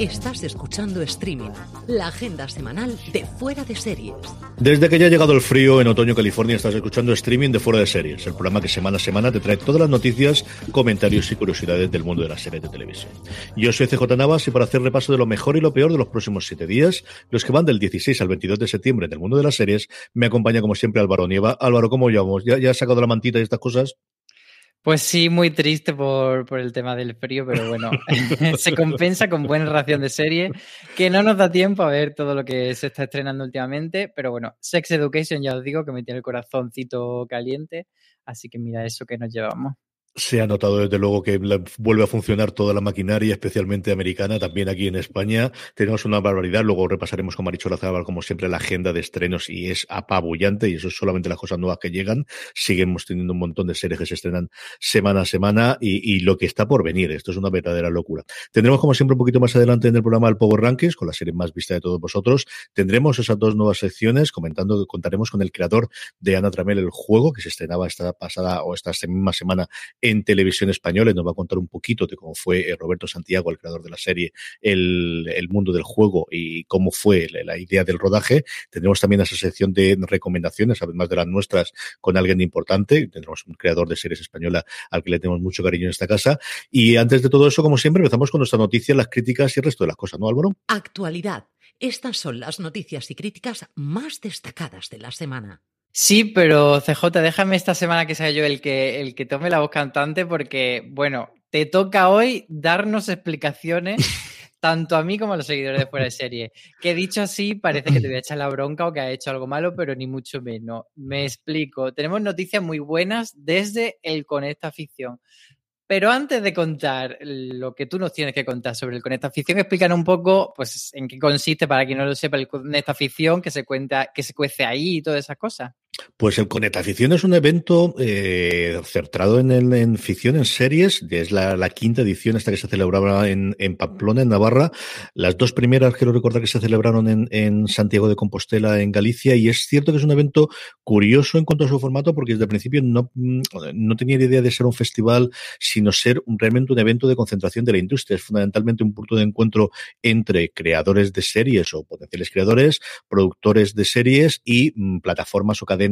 Estás escuchando Streaming, la agenda semanal de Fuera de Series. Desde que ya ha llegado el frío en otoño California, estás escuchando Streaming de Fuera de Series, el programa que semana a semana te trae todas las noticias, comentarios y curiosidades del mundo de las series de televisión. Yo soy CJ Navas y para hacer repaso de lo mejor y lo peor de los próximos siete días, los que van del 16 al 22 de septiembre del mundo de las series, me acompaña como siempre Álvaro Nieva. Álvaro, ¿cómo llevamos? ¿Ya, ya has sacado la mantita y estas cosas? Pues sí, muy triste por, por, el tema del frío, pero bueno, se compensa con buena ración de serie, que no nos da tiempo a ver todo lo que se está estrenando últimamente, pero bueno, Sex Education ya os digo que me tiene el corazoncito caliente, así que mira eso que nos llevamos. Se ha notado desde luego que vuelve a funcionar toda la maquinaria, especialmente americana, también aquí en España. Tenemos una barbaridad. Luego repasaremos con Marichola Zabal, como siempre, la agenda de estrenos y es apabullante y eso es solamente las cosas nuevas que llegan. Seguimos teniendo un montón de series que se estrenan semana a semana y, lo que está por venir. Esto es una verdadera locura. Tendremos, como siempre, un poquito más adelante en el programa el Power Rankings, con la serie más vista de todos vosotros. Tendremos esas dos nuevas secciones, comentando que contaremos con el creador de Ana Tramel, el juego, que se estrenaba esta pasada o esta misma semana en televisión española nos va a contar un poquito de cómo fue eh, Roberto Santiago, el creador de la serie, el, el mundo del juego y cómo fue la, idea del rodaje. Tendremos también esa sección de recomendaciones, además de las nuestras, con alguien importante. Tendremos un creador de series española al que le tenemos mucho cariño en esta casa. Y antes de todo eso, como siempre, empezamos con nuestra noticia, las críticas y el resto de las cosas, ¿no, Álvaro? Actualidad. Estas son las noticias y críticas más destacadas de la semana. Sí, pero CJ, déjame esta semana que sea yo el que, el que tome la voz cantante porque, bueno, te toca hoy darnos explicaciones tanto a mí como a los seguidores de fuera de serie. Que dicho así, parece que te voy a echar la bronca o que ha hecho algo malo, pero ni mucho menos. Me explico. Tenemos noticias muy buenas desde el Conecta Ficción. Pero antes de contar lo que tú nos tienes que contar sobre el Conecta Ficción, explícanos un poco pues, en qué consiste, para quien no lo sepa, el Conecta Ficción, que se cuenta, que se cuece ahí y todas esas cosas. Pues el Conecta Ficción es un evento eh, centrado en, en, ficción, en series. Es la, quinta edición esta que se celebraba en, Pamplona, en Navarra. Las dos primeras, quiero recordar que se celebraron en, Santiago de Compostela, en Galicia. Y es cierto que es un evento curioso en cuanto a su formato, porque desde el principio no, no tenía idea de ser un festival, sino ser un, realmente un evento de concentración de la industria. Es fundamentalmente un punto de encuentro entre creadores de series o potenciales creadores, productores de series y mm, plataformas o cadenas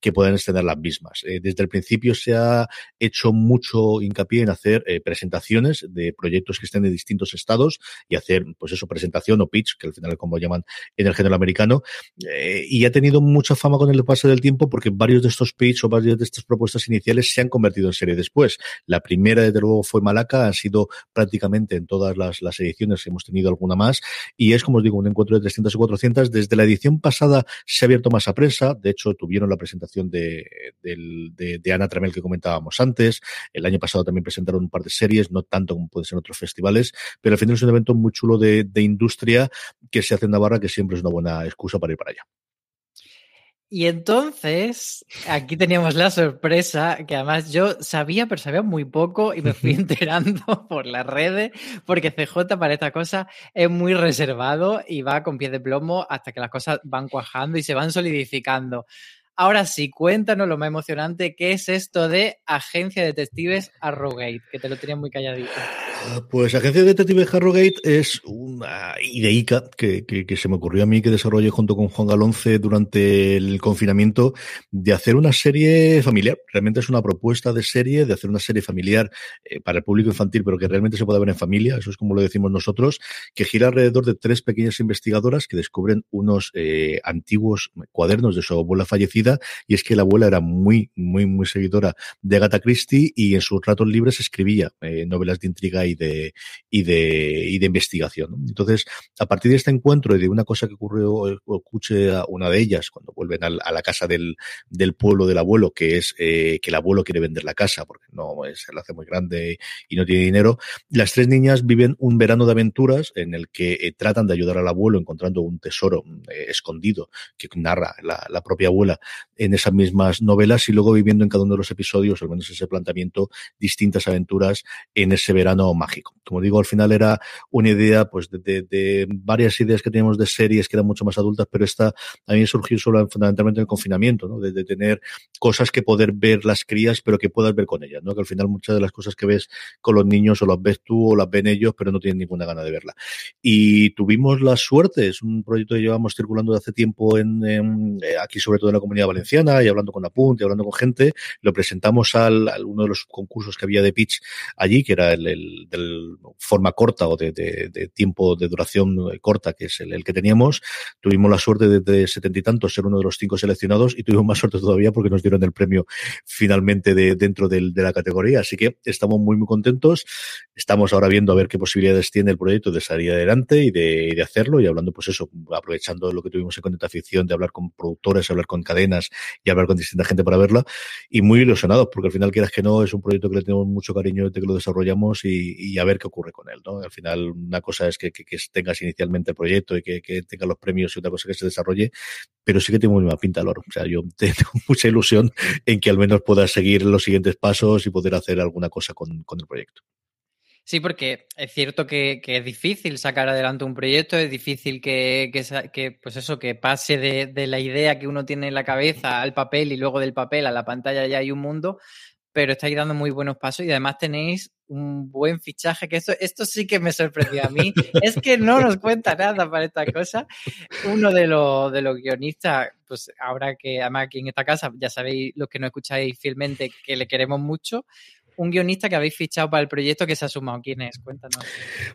que puedan extender las mismas. Eh, desde el principio se ha hecho mucho hincapié en hacer eh, presentaciones de proyectos que estén de distintos estados y hacer, pues eso, presentación o pitch, que al final como llaman en el género americano, eh, y ha tenido mucha fama con el paso del tiempo porque varios de estos pitch o varias de estas propuestas iniciales se han convertido en serie después. La primera, desde luego, fue Malaca, han sido prácticamente en todas las, las ediciones, hemos tenido alguna más, y es, como os digo, un encuentro de 300 o 400. Desde la edición pasada se ha abierto más a prensa, de hecho, tuvieron la presentación de, de, de, Ana Tramel que comentábamos antes. El año pasado también presentaron un par de series, no tanto como puede ser otros festivales, pero al final es un evento muy chulo de, de industria que se hace en Navarra, que siempre es una buena excusa para ir para allá. Y entonces, aquí teníamos la sorpresa, que además yo sabía, pero sabía muy poco y me fui enterando por las redes, porque CJ para esta cosa es muy reservado y va con pie de plomo hasta que las cosas van cuajando y se van solidificando. Ahora sí, cuéntanos lo más emocionante, ¿qué es esto de Agencia de Detectives Arrowgate? Que te lo tenía muy calladito. Pues Agencia de Detectives Harrogate es una ideica que, se me ocurrió a mí que desarrollé junto con Juan Galonce durante el confinamiento de hacer una serie familiar. Realmente es una propuesta de serie, de hacer una serie familiar eh, para el público infantil, pero que realmente se puede ver en familia, eso es como lo decimos nosotros, que gira alrededor de tres pequeñas investigadoras que descubren unos eh, antiguos cuadernos de su abuela fallecida y es que la abuela era muy, muy, muy seguidora de Agatha Christie y en sus ratos libres escribía eh, novelas de intriga y de, y de, y de investigación. Entonces, a partir de este encuentro y de una cosa que ocurrió, escuché a una de ellas cuando vuelven a, la casa del, del pueblo del abuelo, que es eh, que el abuelo quiere vender la casa porque no es, se la hace muy grande y no tiene dinero. Las tres niñas viven un verano de aventuras en el que eh, tratan de ayudar al abuelo encontrando un tesoro eh, escondido que narra la, la, propia abuela en esas mismas novelas y luego viviendo en cada uno de los episodios, al menos ese planteamiento, distintas aventuras en ese verano mágico. Como digo, al final era una idea pues de, varias ideas que teníamos de series que eran mucho más adultas, pero esta a mí surgió solo fundamentalmente en el confinamiento, ¿no? De, tener cosas que poder ver las crías, pero que puedas ver con ellas, ¿no? Que al final muchas de las cosas que ves con los niños o las ves tú o las ven ellos, pero no tienen ninguna gana de verla. Y tuvimos la suerte, es un proyecto que llevamos circulando de hace tiempo en, en eh, aquí sobre todo en la comunidad valenciana y hablando con Apunt y hablando con gente, lo presentamos al, al uno de los concursos que había de pitch allí, que era el, el del forma corta o de, de, de, tiempo de duración corta, que es el, que teníamos. Tuvimos la suerte de, de setenta y tantos ser uno de los cinco seleccionados y tuvimos más suerte todavía porque nos dieron el premio finalmente de, dentro del, de la categoría. Así que estamos muy, muy contentos. Estamos ahora viendo a ver qué posibilidades tiene el proyecto de salir adelante y de, de hacerlo y hablando, pues eso, aprovechando lo que tuvimos en Conecta Ficción, de hablar con productores, hablar con cadenas y hablar con distinta gente para verla y muy ilusionados porque al final, quieras que no, es un proyecto que le tenemos mucho cariño desde que lo desarrollamos y, y a ver qué ocurre con él. ¿no? Al final, una cosa es que, que, que tengas inicialmente el proyecto y que, que tengas los premios y otra cosa que se desarrolle, pero sí que tengo muy pinta, Loro. O sea, yo tengo mucha ilusión en que al menos puedas seguir los siguientes pasos y poder hacer alguna cosa con, con el proyecto. Sí, porque es cierto que, que, es difícil sacar adelante un proyecto, es difícil que, que, que pues eso, que pase de, de, la idea que uno tiene en la cabeza al papel y luego del papel a la pantalla ya hay un mundo, pero estáis dando muy buenos pasos y además tenéis un buen fichaje, que esto, esto sí que me sorprendió a mí, es que no nos cuenta nada para esta cosa. Uno de los, de los guionistas, pues ahora que además aquí en esta casa, ya sabéis, los que no escucháis fielmente, que le queremos mucho, un guionista que habéis fichado para el proyecto que se ha sumado. ¿Quién es? Cuéntanos.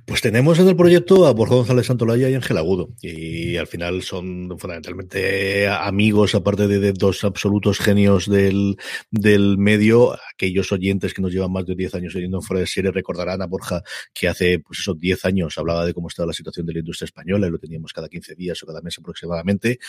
Pues tenemos en el proyecto a Borja González Santolaya y Ángel Agudo. Y al final son fundamentalmente amigos, aparte de, de dos absolutos genios del, del, medio. Aquellos oyentes que nos llevan más de 10 años oyendo fuera de serie recordarán a Borja que hace, pues esos 10 años hablaba de cómo estaba la situación de la industria española y lo teníamos cada 15 días o cada mes aproximadamente.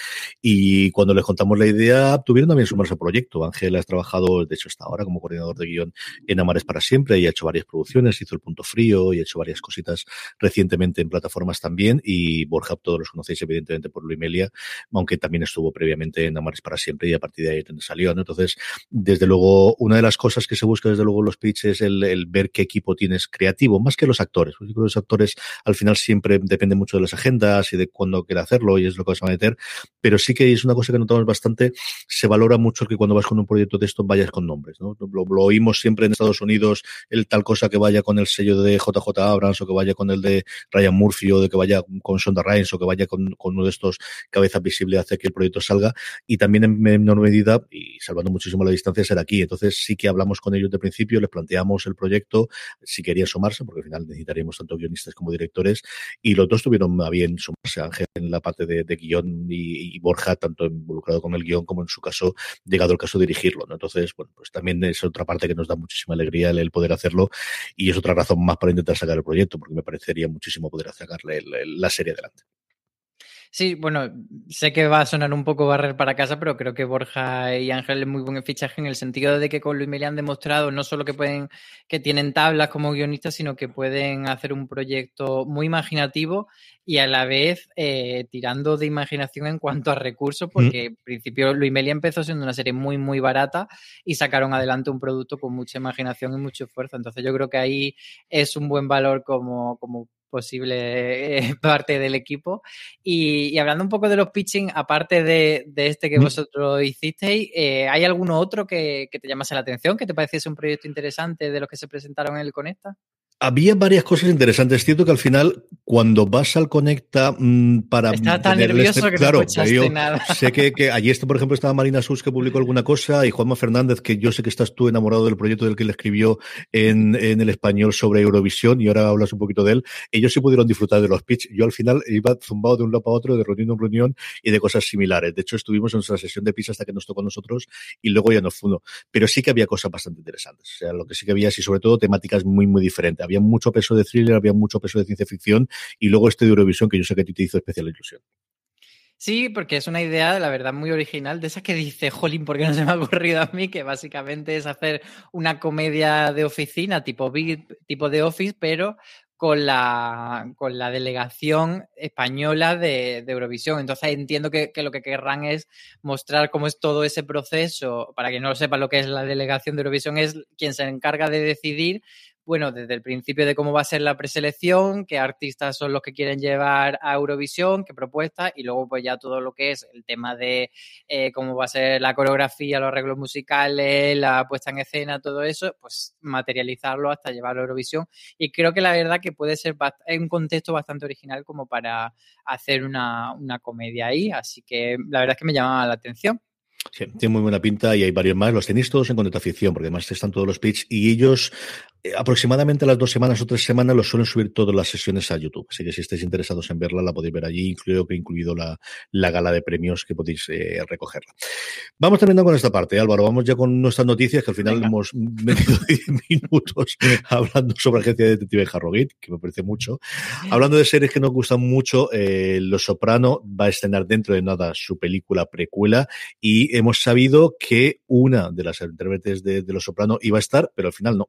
Y cuando les contamos la idea, tuvieron también sumarse al proyecto. Ángel ha trabajado, de hecho, hasta ahora como coordinador de guion en Amares para siempre y ha hecho varias producciones, hizo El Punto Frío y ha hecho varias cositas recientemente en plataformas también. Y Borja, todos los conocéis evidentemente por Luimelia, aunque también estuvo previamente en Amares para siempre y a partir de ahí salió. Entonces, desde luego, una de las cosas que se busca desde luego en los pitches es el, ver qué equipo tienes creativo, más que los actores. Los actores al final siempre dependen mucho de las agendas y de cuándo quiere hacerlo y es lo que vas a meter. Pero sí que es una cosa que notamos bastante, se valora mucho que cuando vas con un proyecto de esto vayas con nombres. ¿no? Lo, oímos siempre en Estados Unidos, el tal cosa que vaya con el sello de JJ Abrams o que vaya con el de Ryan Murphy o de que vaya con Sonda Rhimes o que vaya con, uno de estos cabezas visibles hace que el proyecto salga. Y también en menor medida, y salvando muchísimo la distancia, será aquí. Entonces sí que hablamos con ellos de principio, les planteamos el proyecto, si quería sumarse, porque al final necesitaríamos tanto guionistas como directores, y los dos tuvieron a bien sumarse, Ángel en la parte de, guion y, Borja, tanto involucrado con el guion como en su caso, llegado el caso de dirigirlo. Entonces, bueno, pues también es otra parte que nos da muchísima alegría el, poder hacerlo y es otra razón más para intentar sacar el proyecto, porque me parecería muchísimo poder sacarle la serie adelante. Sí, bueno, sé que va a sonar un poco barrer para casa, pero creo que Borja y Ángel es muy buen fichaje en el sentido de que con Luis Meli han demostrado no solo que pueden, que tienen tablas como guionistas, sino que pueden hacer un proyecto muy imaginativo y a la vez eh, tirando de imaginación en cuanto a recursos, porque en principio Luis Meli empezó siendo una serie muy, muy barata y sacaron adelante un producto con mucha imaginación y mucho esfuerzo. Entonces yo creo que ahí es un buen valor como, como posible eh, parte del equipo. Y, hablando un poco de los pitching, aparte de, este que vosotros hicisteis, eh, ¿hay alguno otro que, que, te llamase la atención, que te pareciese un proyecto interesante de los que se presentaron en el Conecta? Había varias cosas interesantes. Es cierto que al final, cuando vas al Conecta mm, para. Está tan nervioso este, que claro, no nada. Sé que, que allí, está, por ejemplo, estaba Marina Sus que publicó alguna cosa y Juanma Fernández, que yo sé que estás tú enamorado del proyecto del que le escribió en, en el español sobre Eurovisión y ahora hablas un poquito de él. Ellos sí pudieron disfrutar de los pitch. Yo al final iba zumbado de un lado para otro, de reunión en reunión y de cosas similares. De hecho, estuvimos en nuestra sesión de pitch hasta que nos tocó a nosotros y luego ya nos fundó. Pero sí que había cosas bastante interesantes. O sea, lo que sí que había, y sobre todo temáticas muy, muy diferentes. Había mucho peso de thriller, había mucho peso de ciencia ficción y luego este de Eurovisión que yo sé que a ti te hizo especial ilusión. Sí, porque es una idea, la verdad, muy original, de esa que dice, jolín, ¿por qué no se me ha ocurrido a mí? Que básicamente es hacer una comedia de oficina tipo, tipo de Office, pero con la, con la delegación española de, Eurovisión. Entonces entiendo que, que, lo que querrán es mostrar cómo es todo ese proceso. Para que no lo sepa lo que es la delegación de Eurovisión, es quien se encarga de decidir bueno, desde el principio de cómo va a ser la preselección, qué artistas son los que quieren llevar a Eurovisión, qué propuestas, y luego pues ya todo lo que es el tema de eh, cómo va a ser la coreografía, los arreglos musicales, la puesta en escena, todo eso, pues materializarlo hasta llevarlo a Eurovisión. Y creo que la verdad que puede ser un contexto bastante original como para hacer una, una comedia ahí, así que la verdad es que me llamaba la atención. Sí, tiene muy buena pinta y hay varios más. Los tenéis todos en Conecta Ficción, porque además están todos los pitch y ellos eh, aproximadamente las dos semanas o tres semanas los suelen subir todas las sesiones a YouTube. Así que si estáis interesados en verla, la podéis ver allí, incluido que incluido la, la gala de premios que podéis eh, recogerla. Vamos terminando con esta parte, Álvaro. Vamos ya con nuestras noticias, que al final hemos metido 10 minutos hablando sobre Agencia de Detective Harrogate, que me parece mucho. Hablando de series que nos gustan mucho, eh, Los Soprano va a estrenar dentro de nada su película precuela y hemos sabido que una de las intérpretes de, de Los Soprano iba a estar, pero al final no.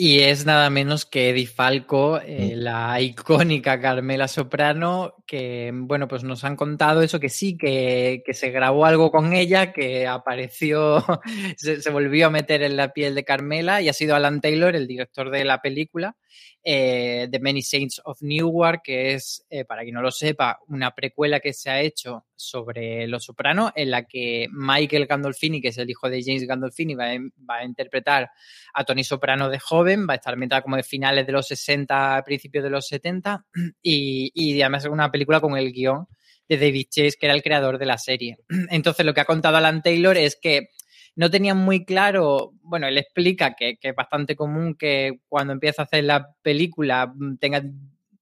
Y es nada menos que Eddie Falco, eh, mm. la icónica Carmela Soprano, que, bueno, pues nos han contado eso, que sí, que, que se grabó algo con ella, que apareció, se, se, volvió a meter en la piel de Carmela y ha sido Alan Taylor, el director de la película, eh, The Many Saints of Newark, que es, eh, para quien no lo sepa, una precuela que se ha hecho sobre Los Soprano, en la que Michael Gandolfini, que es el hijo de James Gandolfini, va a, interpretar a Tony Soprano de joven, va a estar ambientada como de finales de los 60, principios de los 70, y, y además es una película con el guion de David Chase, que era el creador de la serie. Entonces, lo que ha contado Alan Taylor es que no tenían muy claro, bueno, él explica que, es bastante común que cuando empieza a hacer la película mm, tenga,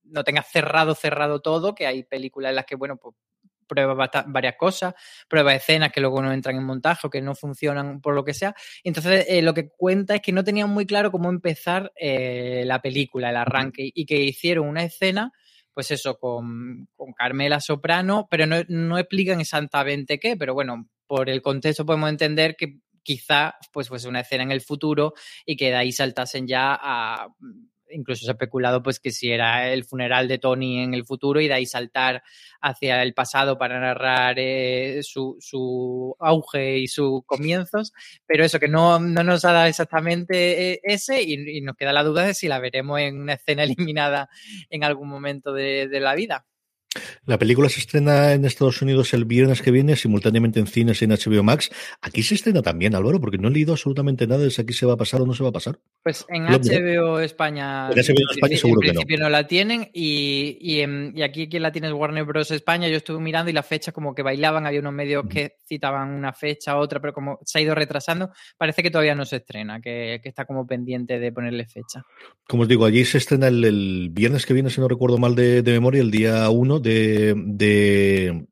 no tengas cerrado, cerrado todo, que hay películas en las que, bueno, pues prueba varias cosas, prueba escenas que luego no entran en montaje o que no funcionan por lo que sea. Entonces, eh, lo que cuenta es que no tenían muy claro cómo empezar eh, la película, el arranque, y que hicieron una escena, pues eso, con, Carmela Soprano, pero no, no explican exactamente qué, pero bueno, por el contexto podemos entender que quizá pues fuese una escena en el futuro y que de ahí saltasen ya a incluso se ha especulado pues que si era el funeral de Tony en el futuro y de ahí saltar hacia el pasado para narrar eh, su, su, auge y sus comienzos, pero eso que no, no nos ha dado exactamente eh, ese y, y, nos queda la duda de si la veremos en una escena eliminada en algún momento de, de la vida. La película se estrena en Estados Unidos el viernes que viene, simultáneamente en cines y en HBO Max. Aquí se estrena también, Álvaro, porque no he leído absolutamente nada de si aquí se va a pasar o no se va a pasar. Pues en HBO España, en HBO España en, seguro en principio que no. no. la tienen y, y, aquí quien la tiene es Warner Bros. España. Yo estuve mirando y las fechas como que bailaban, había unos medios que citaban una fecha, otra, pero como se ha ido retrasando, parece que todavía no se estrena, que, que está como pendiente de ponerle fecha. Como os digo, allí se estrena el, el viernes que viene, si no recuerdo mal de, de memoria, el día 1 de, de,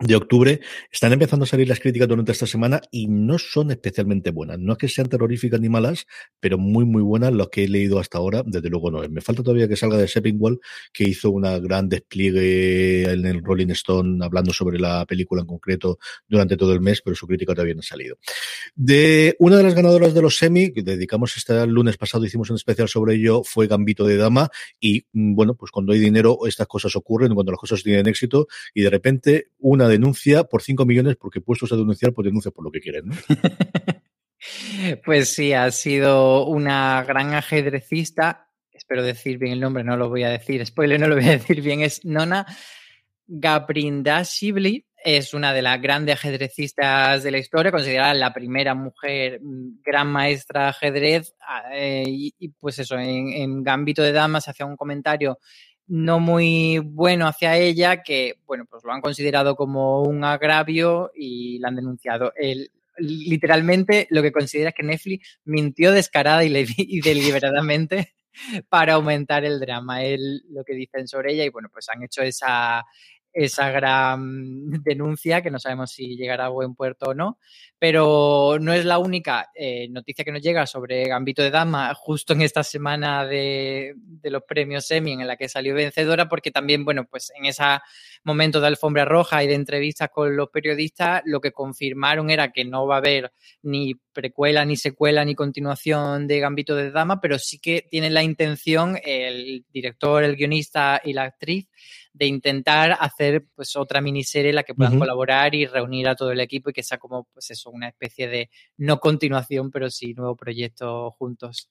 de octubre, están empezando a salir las críticas durante esta semana y no son especialmente buenas. No es que sean terroríficas ni malas, pero muy, muy buenas lo que he leído hasta ahora, desde luego no es. Me falta todavía que salga de Seppingwall, que hizo una gran despliegue en el Rolling Stone hablando sobre la película en concreto durante todo el mes, pero su crítica todavía no ha salido. De una de las ganadoras de los semi, que dedicamos este lunes pasado, hicimos un especial sobre ello, fue Gambito de Dama y bueno, pues cuando hay dinero estas cosas ocurren, cuando las cosas tienen éxito y de repente una denuncia por 5 millones porque puestos a denunciar, pues denuncia por lo que quieren. pues sí, ha sido una gran ajedrecista. Espero decir bien el nombre, no lo voy a decir. Spoiler, no lo voy a decir bien. Es Nona Gabrindashvili. Es una de las grandes ajedrecistas de la historia, considerada la primera mujer gran maestra ajedrez. Eh, y, y, pues eso, en, en Gambito de Damas hacía un comentario no muy bueno hacia ella, que, bueno, pues lo han considerado como un agravio y la han denunciado. El, literalmente lo que considera es que Netflix mintió descarada y, le, y deliberadamente para aumentar el drama. Él lo que dicen sobre ella y, bueno, pues han hecho esa, esa gran denuncia, que no sabemos si llegará a buen puerto o no, pero no es la única eh, noticia que nos llega sobre Gambito de Dama justo en esta semana de, de, los premios Emmy en la que salió vencedora, porque también, bueno, pues en ese momento de alfombra roja y de entrevistas con los periodistas, lo que confirmaron era que no va a haber ni precuela, ni secuela, ni continuación de Gambito de Dama, pero sí que tienen la intención el director, el guionista y la actriz de intentar hacer pues otra miniserie en la que puedan uh -huh. colaborar y reunir a todo el equipo y que sea como pues eso, una especie de no continuación, pero sí nuevo proyecto juntos.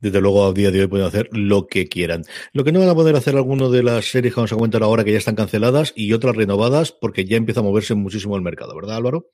Desde luego, a día de hoy pueden hacer lo que quieran. Lo que no van a poder hacer algunas de las series que vamos a comentar ahora que ya están canceladas y otras renovadas porque ya empieza a moverse muchísimo el mercado, ¿verdad, Álvaro?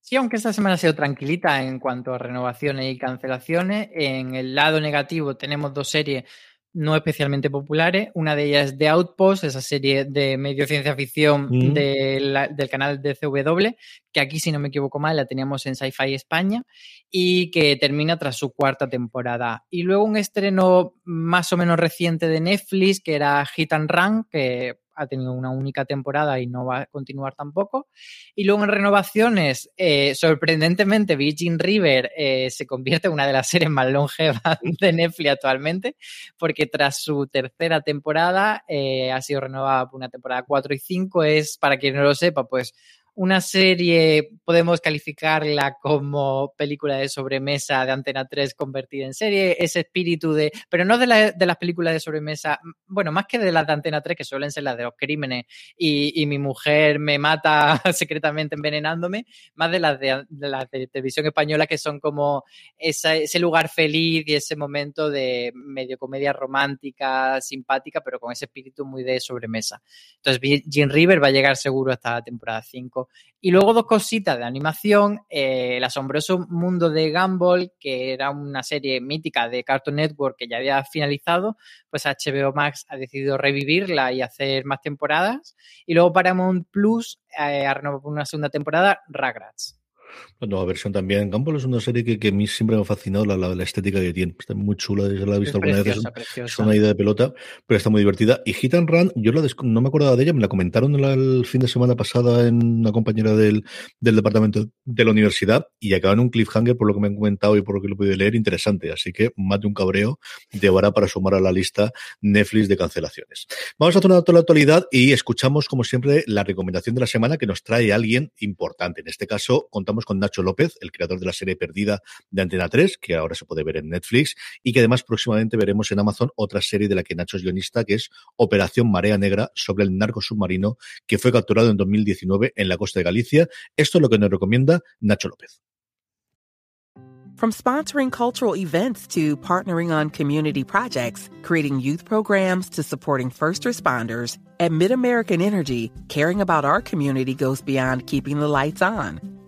Sí, aunque esta semana ha sido tranquilita en cuanto a renovaciones y cancelaciones, en el lado negativo tenemos dos series no especialmente populares. Una de ellas es The Outpost, esa serie de medio ciencia ficción mm. de la, del canal de CW, que aquí, si no me equivoco mal, la teníamos en Sci-Fi España y que termina tras su cuarta temporada. Y luego un estreno más o menos reciente de Netflix, que era Hit and Run, que ha tenido una única temporada y no va a continuar tampoco. Y luego en renovaciones, eh, sorprendentemente, Virgin River eh, se convierte en una de las series más longevas de Netflix actualmente, porque tras su tercera temporada eh, ha sido renovada por una temporada 4 y 5. Es, para quien no lo sepa, pues una serie, podemos calificarla como película de sobremesa de Antena 3 convertida en serie, ese espíritu de, pero no de, la, de las películas de sobremesa, bueno, más que de las de Antena 3, que suelen ser las de los crímenes y, y mi mujer me mata secretamente envenenándome, más de las de, de, televisión española que son como esa, ese lugar feliz y ese momento de medio comedia romántica, simpática, pero con ese espíritu muy de sobremesa. Entonces, Jim River va a llegar seguro hasta la temporada 5 y luego dos cositas de animación, eh, El asombroso mundo de Gumball, que era una serie mítica de Cartoon Network que ya había finalizado, pues HBO Max ha decidido revivirla y hacer más temporadas. Y luego Paramount Plus eh, ha renovado una segunda temporada, Ragrats. La nueva versión también. Gumball es una serie que, que, a mí siempre me ha fascinado la, la, la estética que tiene. Está muy chula, ya la he visto es alguna preciosa, vez. Es, es, una idea de pelota, pero está muy divertida. Y Hit and Run, yo la no me acordaba de ella, me la comentaron el, el fin de semana pasada en una compañera del, del departamento de la universidad y acaba en un cliffhanger por lo que me han comentado y por lo que lo he podido leer, interesante. Así que de un cabreo llevará para sumar a la lista Netflix de cancelaciones. Vamos a hacer una la actualidad y escuchamos, como siempre, la recomendación de la semana que nos trae alguien importante. En este caso, contamos Con Nacho López, el creador de la serie Perdida de Antena 3, que ahora se puede ver en Netflix, y que además próximamente veremos en Amazon otra serie de la que Nacho es guionista, que es Operación Marea Negra, sobre el narco submarino que fue capturado en 2019 en la costa de Galicia. Esto es lo que nos recomienda Nacho López. From sponsoring cultural events to partnering on community projects, creating youth programs to supporting first responders, at MidAmerican Energy, caring about our community goes beyond keeping the lights on.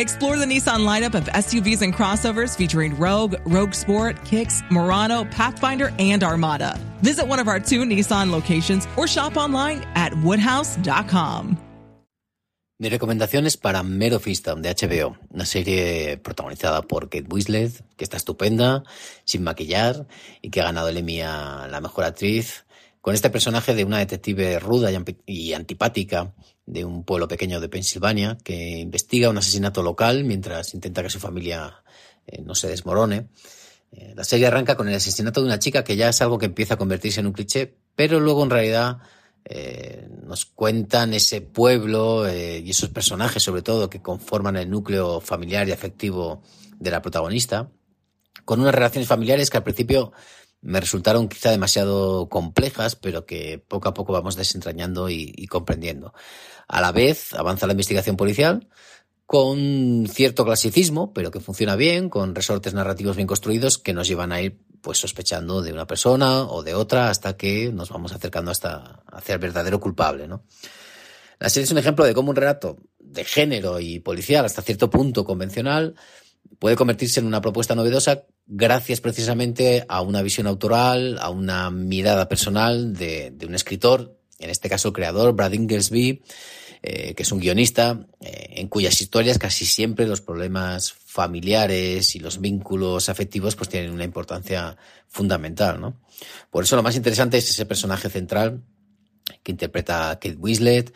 Explore the Nissan lineup of SUVs and crossovers featuring Rogue, Rogue Sport, Kicks, Murano, Pathfinder, and Armada. Visit one of our two Nissan locations or shop online at woodhouse.com. Mi recomendación es para Mero Fista de HBO, una serie protagonizada por Kate Winslet, que está estupenda, sin maquillar y que ha ganado el Emmy a la mejor actriz, con este personaje de una detective ruda y antipática de un pueblo pequeño de Pensilvania que investiga un asesinato local mientras intenta que su familia eh, no se desmorone. Eh, la serie arranca con el asesinato de una chica que ya es algo que empieza a convertirse en un cliché, pero luego en realidad eh, nos cuentan ese pueblo y esos personajes sobre todo que conforman el núcleo familiar y afectivo de la protagonista, con unas relaciones familiares que al principio me resultaron quizá demasiado complejas, pero que poco a poco vamos desentrañando y, comprendiendo. A la vez avanza la investigación policial con cierto clasicismo, pero que funciona bien, con resortes narrativos bien construidos que nos llevan a ir pues sospechando de una persona o de otra hasta que nos vamos acercando hasta hacia el verdadero culpable, ¿no? La serie es un ejemplo de cómo un relato de género y policial hasta cierto punto convencional puede convertirse en una propuesta novedosa gracias precisamente a una visión autoral, a una mirada personal de, un escritor, en este caso el creador, Brad Inglesby, eh, que es un guionista, eh, en cuyas historias casi siempre los problemas familiares y los vínculos afectivos pues tienen una importancia fundamental, ¿no? Por eso lo más interesante es ese personaje central que interpreta Kate Winslet,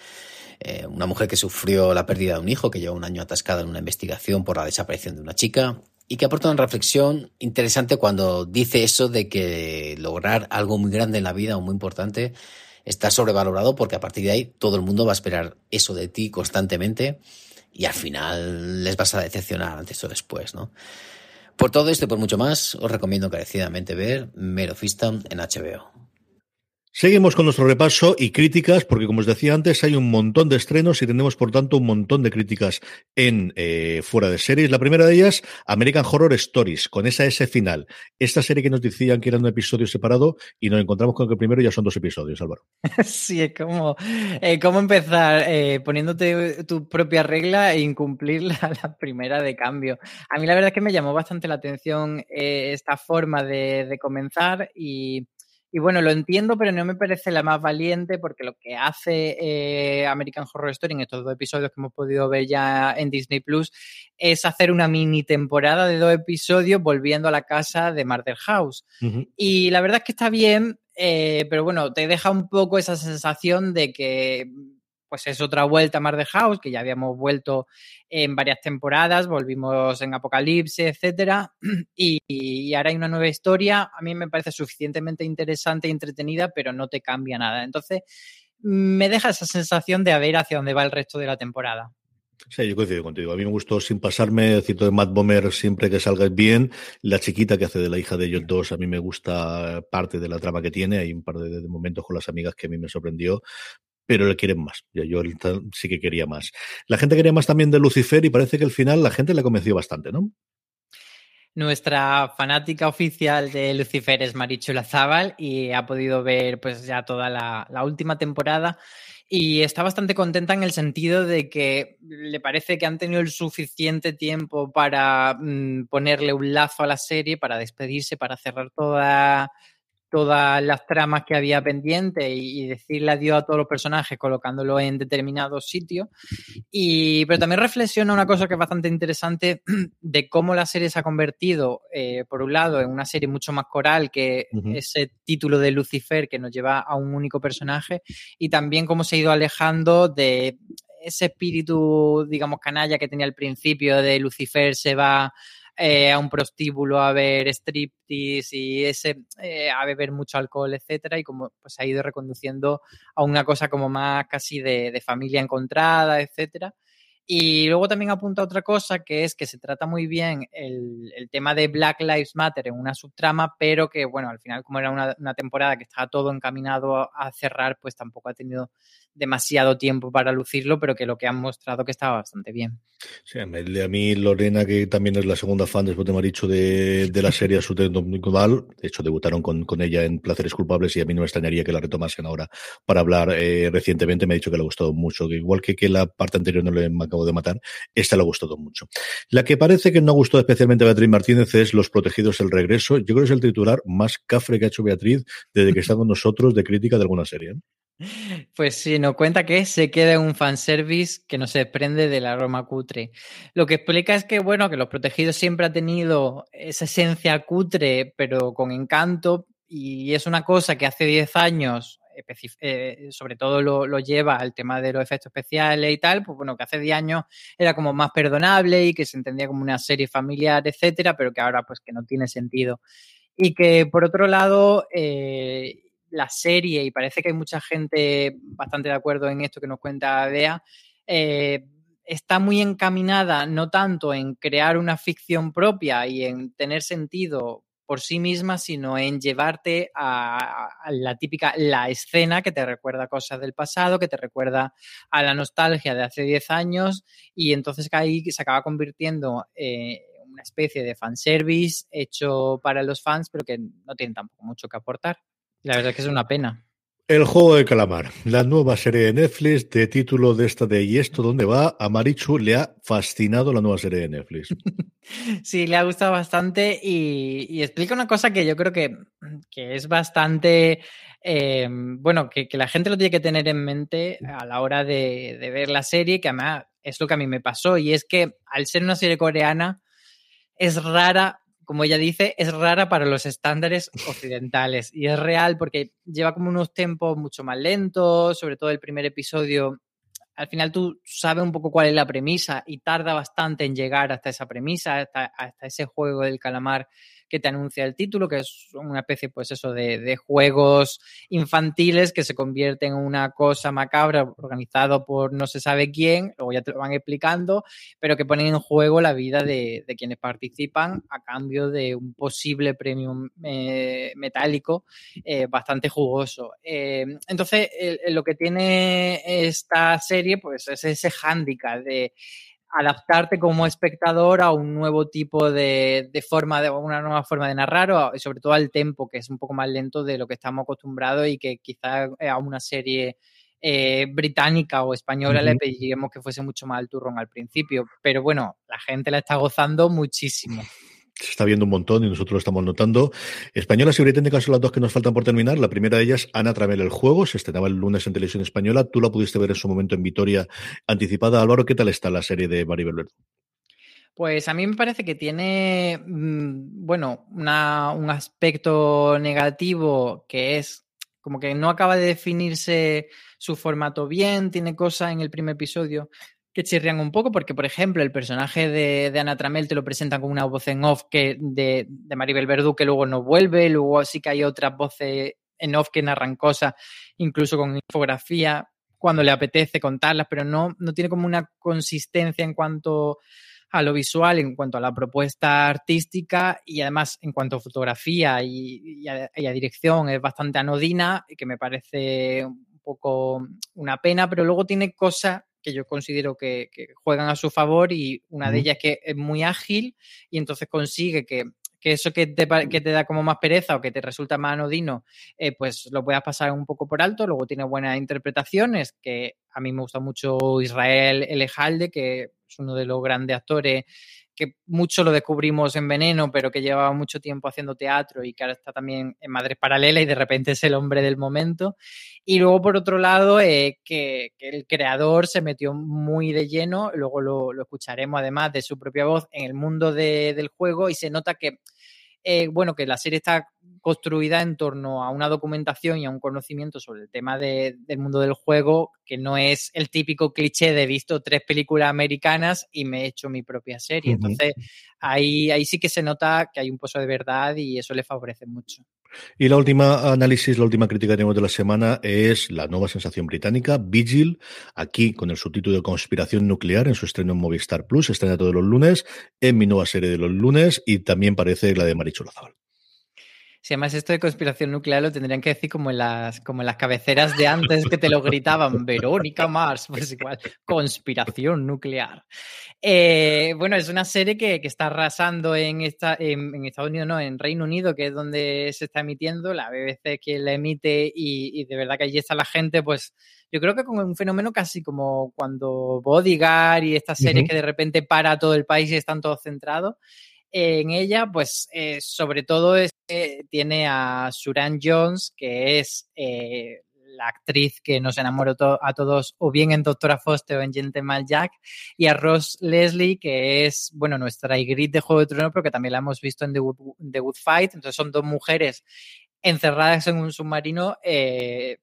eh, una mujer que sufrió la pérdida de un hijo, que lleva un año atascada en una investigación por la desaparición de una chica, y que aporta una reflexión interesante cuando dice eso de que lograr algo muy grande en la vida o muy importante está sobrevalorado porque a partir de ahí todo el mundo va a esperar eso de ti constantemente y al final les vas a decepcionar antes o después, ¿no? Por todo esto y por mucho más, os recomiendo encarecidamente ver Mero en HBO. Seguimos con nuestro repaso y críticas, porque como os decía antes, hay un montón de estrenos y tenemos, por tanto, un montón de críticas en eh, fuera de series. La primera de ellas, American Horror Stories, con esa S final. Esta serie que nos decían que era un episodio separado y nos encontramos con que el primero ya son dos episodios, Álvaro. Sí, es como, eh, cómo empezar eh, poniéndote tu propia regla e incumplir la, primera de cambio. A mí la verdad es que me llamó bastante la atención esta forma de comenzar y y bueno, lo entiendo, pero no me parece la más valiente porque lo que hace eh, American Horror Story en estos dos episodios que hemos podido ver ya en Disney Plus es hacer una mini temporada de dos episodios volviendo a la casa de Murder House. Y la verdad es que está bien, eh, pero bueno, te deja un poco esa sensación de que pues es otra vuelta Mar de House, que ya habíamos vuelto en varias temporadas, volvimos en Apocalipsis, etcétera, y, ahora hay una nueva historia. A mí me parece suficientemente interesante y entretenida, pero no te cambia nada. Entonces, me deja esa sensación de a ver hacia dónde va el resto de la temporada. Sí, yo coincido contigo. A mí me gustó sin pasarme, cierto de Matt Bomer siempre que salga bien. La chiquita que hace de la hija de ellos dos, a mí me gusta parte de la trama que tiene. Hay un par de momentos con las amigas que a mí me sorprendió pero le quieren más. Yo, sí que quería más. La gente quería más también de Lucifer y parece que al final la gente le convenció bastante, ¿no? Nuestra fanática oficial de Lucifer es Marichu Lazábal y ha podido ver pues ya toda la, última temporada y está bastante contenta en el sentido de que le parece que han tenido el suficiente tiempo para mm, ponerle un lazo a la serie, para despedirse, para cerrar toda todas las tramas que había pendiente y, decirle adiós a todos los personajes colocándolo en determinados sitios. Y, pero también reflexiona una cosa que es bastante interesante de cómo la serie se ha convertido, eh, por un lado, en una serie mucho más coral que ese título de Lucifer que nos lleva a un único personaje y también cómo se ha ido alejando de ese espíritu, digamos, canalla que tenía al principio de Lucifer se va eh, a un prostíbulo a ver striptease y ese, eh, a beber mucho alcohol, etcétera, y como pues ha ido reconduciendo a una cosa como más casi de, de familia encontrada, etcétera. Y luego también apunta otra cosa, que es que se trata muy bien el, el, tema de Black Lives Matter en una subtrama, pero que, bueno, al final, como era una, una temporada que estaba todo encaminado a cerrar, pues tampoco ha tenido demasiado tiempo para lucirlo, pero que lo que han mostrado que estaba bastante bien. Sí, a mí Lorena, que también es la segunda fan después de Maricho de, de la serie Domingo de hecho debutaron con, con, ella en Placeres Culpables y a mí no me extrañaría que la retomasen ahora para hablar eh, recientemente, me ha dicho que le ha gustado mucho, que igual que, que la parte anterior no le me de matar, esta le ha gustado mucho. La que parece que no ha gustado especialmente a Beatriz Martínez es Los Protegidos el Regreso, yo creo que es el titular más cafre que ha hecho Beatriz desde que está con nosotros de crítica de alguna serie. ¿eh? Pues sí, nos cuenta que se queda un fanservice que no se desprende del aroma cutre. Lo que explica es que, bueno, que Los Protegidos siempre ha tenido esa esencia cutre, pero con encanto, y es una cosa que hace 10 años, eh, sobre todo lo, lleva al tema de los efectos especiales y tal, pues bueno, que hace 10 años era como más perdonable y que se entendía como una serie familiar, etcétera, pero que ahora pues que no tiene sentido. Y que por otro lado, eh, la serie, y parece que hay mucha gente bastante de acuerdo en esto que nos cuenta Bea, eh, está muy encaminada no tanto en crear una ficción propia y en tener sentido por sí misma, sino en llevarte a, la típica, la escena que te recuerda cosas del pasado, que te recuerda a la nostalgia de hace 10 años, y entonces ahí se acaba convirtiendo eh, en una especie de fanservice hecho para los fans, pero que no tiene tampoco mucho que aportar. La verdad es que es una pena. El juego de calamar, la nueva serie de Netflix de título de esta de ¿Y esto dónde va? A Marichu le ha fascinado la nueva serie de Netflix. sí, le ha gustado bastante y, explica una cosa que yo creo que, que es bastante, eh, bueno, que, que, la gente lo tiene que tener en mente a la hora de, de ver la serie, que además es lo que a mí me pasó y es que al ser una serie coreana es rara como ella dice, es rara para los estándares occidentales. Y es real porque lleva como unos tempos mucho más lentos, sobre todo el primer episodio. Al final tú sabes un poco cuál es la premisa y tarda bastante en llegar hasta esa premisa, hasta, hasta ese juego del calamar que te anuncia el título, que es una especie, pues eso, de, de juegos infantiles que se convierten en una cosa macabra organizado por no se sabe quién, luego ya te lo van explicando, pero que ponen en juego la vida de, de quienes participan a cambio de un posible premio eh, metálico eh, bastante jugoso. Eh, entonces, lo que tiene esta serie, pues es ese hándicap de adaptarte como espectador a un nuevo tipo de, de, forma, de una nueva forma de narrar, o sobre todo al tempo, que es un poco más lento de lo que estamos acostumbrados y que quizá a una serie eh, británica o española uh -huh. le pediríamos que fuese mucho más al turrón al principio. Pero bueno, la gente la está gozando muchísimo se está viendo un montón y nosotros lo estamos notando. Españolas y británicas son las dos que nos faltan por terminar. La primera de ellas, Ana Tramel, el juego, se estrenaba el lunes en televisión española. Tú la pudiste ver en su momento en Vitoria anticipada. Álvaro, ¿qué tal está la serie de Maribel Verdú? Pues a mí me parece que tiene, bueno, una, un aspecto negativo que es como que no acaba de definirse su formato bien, tiene cosas en el primer episodio que chirrian un poco, porque, por ejemplo, el personaje de, Ana Tramel te lo presentan con una voz en off que de, Maribel Verdú que luego no vuelve, luego sí que hay otras voces en off que narran cosas, incluso con infografía, cuando le apetece contarlas, pero no, no tiene como una consistencia en cuanto a lo visual, en cuanto a la propuesta artística y además en cuanto a fotografía y, y, a, y a dirección es bastante anodina, que me parece un poco una pena, pero luego tiene cosas que yo considero que, que, juegan a su favor y una de ellas es que es muy ágil y entonces consigue que, que eso que te, que te, da como más pereza o que te resulta más anodino, eh, pues lo puedas pasar un poco por alto. Luego tiene buenas interpretaciones, que a mí me gusta mucho Israel Elejalde, que es uno de los grandes actores que mucho lo descubrimos en Veneno, pero que llevaba mucho tiempo haciendo teatro y que ahora está también en Madres Paralela y de repente es el hombre del momento. Y luego, por otro lado, eh, que, el creador se metió muy de lleno, luego lo, escucharemos además de su propia voz en el mundo del juego y se nota que eh, bueno, que la serie está construida en torno a una documentación y a un conocimiento sobre el tema del mundo del juego, que no es el típico cliché de visto tres películas americanas y me he hecho mi propia serie. Entonces, ahí, ahí sí que se nota que hay un pozo de verdad y eso le favorece mucho. Y la última análisis, la última crítica que tenemos de la semana es la nueva sensación británica, Vigil, aquí con el subtítulo de Conspiración Nuclear en su estreno en Movistar Plus, estrena todos los lunes, en mi nueva serie de los lunes y también parece la de Marichu Lazabal. Si además esto de conspiración nuclear lo tendrían que decir como en las, como en las cabeceras de antes que te lo gritaban, Verónica Mars, pues igual, conspiración nuclear. Eh, bueno, es una serie que, está arrasando en, esta, en, Estados Unidos, no, en Reino Unido, que es donde se está emitiendo, la BBC que la emite y, de verdad que allí está la gente, pues yo creo que con un fenómeno casi como cuando Bodyguard y esta serie que de repente para todo el país y están todos centrados en ella, pues eh, sobre todo es, tiene a Suran Jones, que es eh, la actriz que nos enamoró a todos, o bien en Doctora Foster o en Gentleman Jack, y a Ross Leslie, que es, bueno, nuestra Ygritte de Juego de Tronos, pero que también la hemos visto en The Good, Fight. Entonces son dos mujeres encerradas en un submarino eh,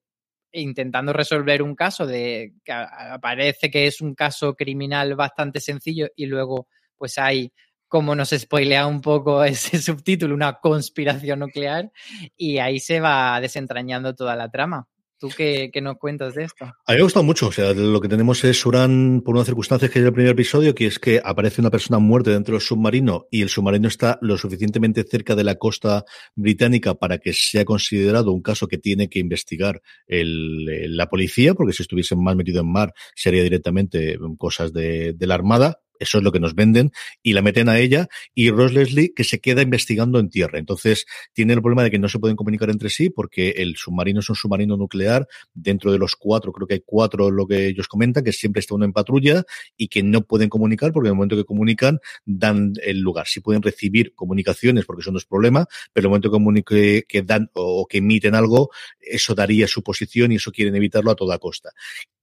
intentando resolver un caso de que aparece que es un caso criminal bastante sencillo y luego pues hay como nos spoilea un poco ese subtítulo, una conspiración nuclear, y ahí se va desentrañando toda la trama. ¿Tú qué, nos cuentas de esto? A mí me ha gustado mucho. O sea, lo que tenemos es Suran, por una circunstancia que es el primer episodio, que es que aparece una persona muerta dentro del submarino y el submarino está lo suficientemente cerca de la costa británica para que sea considerado un caso que tiene que investigar la policía, porque si estuviesen más metido en mar sería directamente cosas de, de la Armada eso es lo que nos venden y la meten a ella y Ross Leslie que se queda investigando en tierra. Entonces tiene el problema de que no se pueden comunicar entre sí porque el submarino es un submarino nuclear. Dentro de los cuatro, creo que hay cuatro lo que ellos comentan, que siempre está uno en patrulla y que no pueden comunicar porque en el momento que comunican dan el lugar. Sí pueden recibir comunicaciones porque eso no es problema, pero en el momento que, que dan o que emiten algo, eso daría su posición y eso quieren evitarlo a toda costa.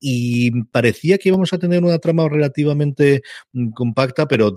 Y parecía que íbamos a tener una trama relativamente compacta, pero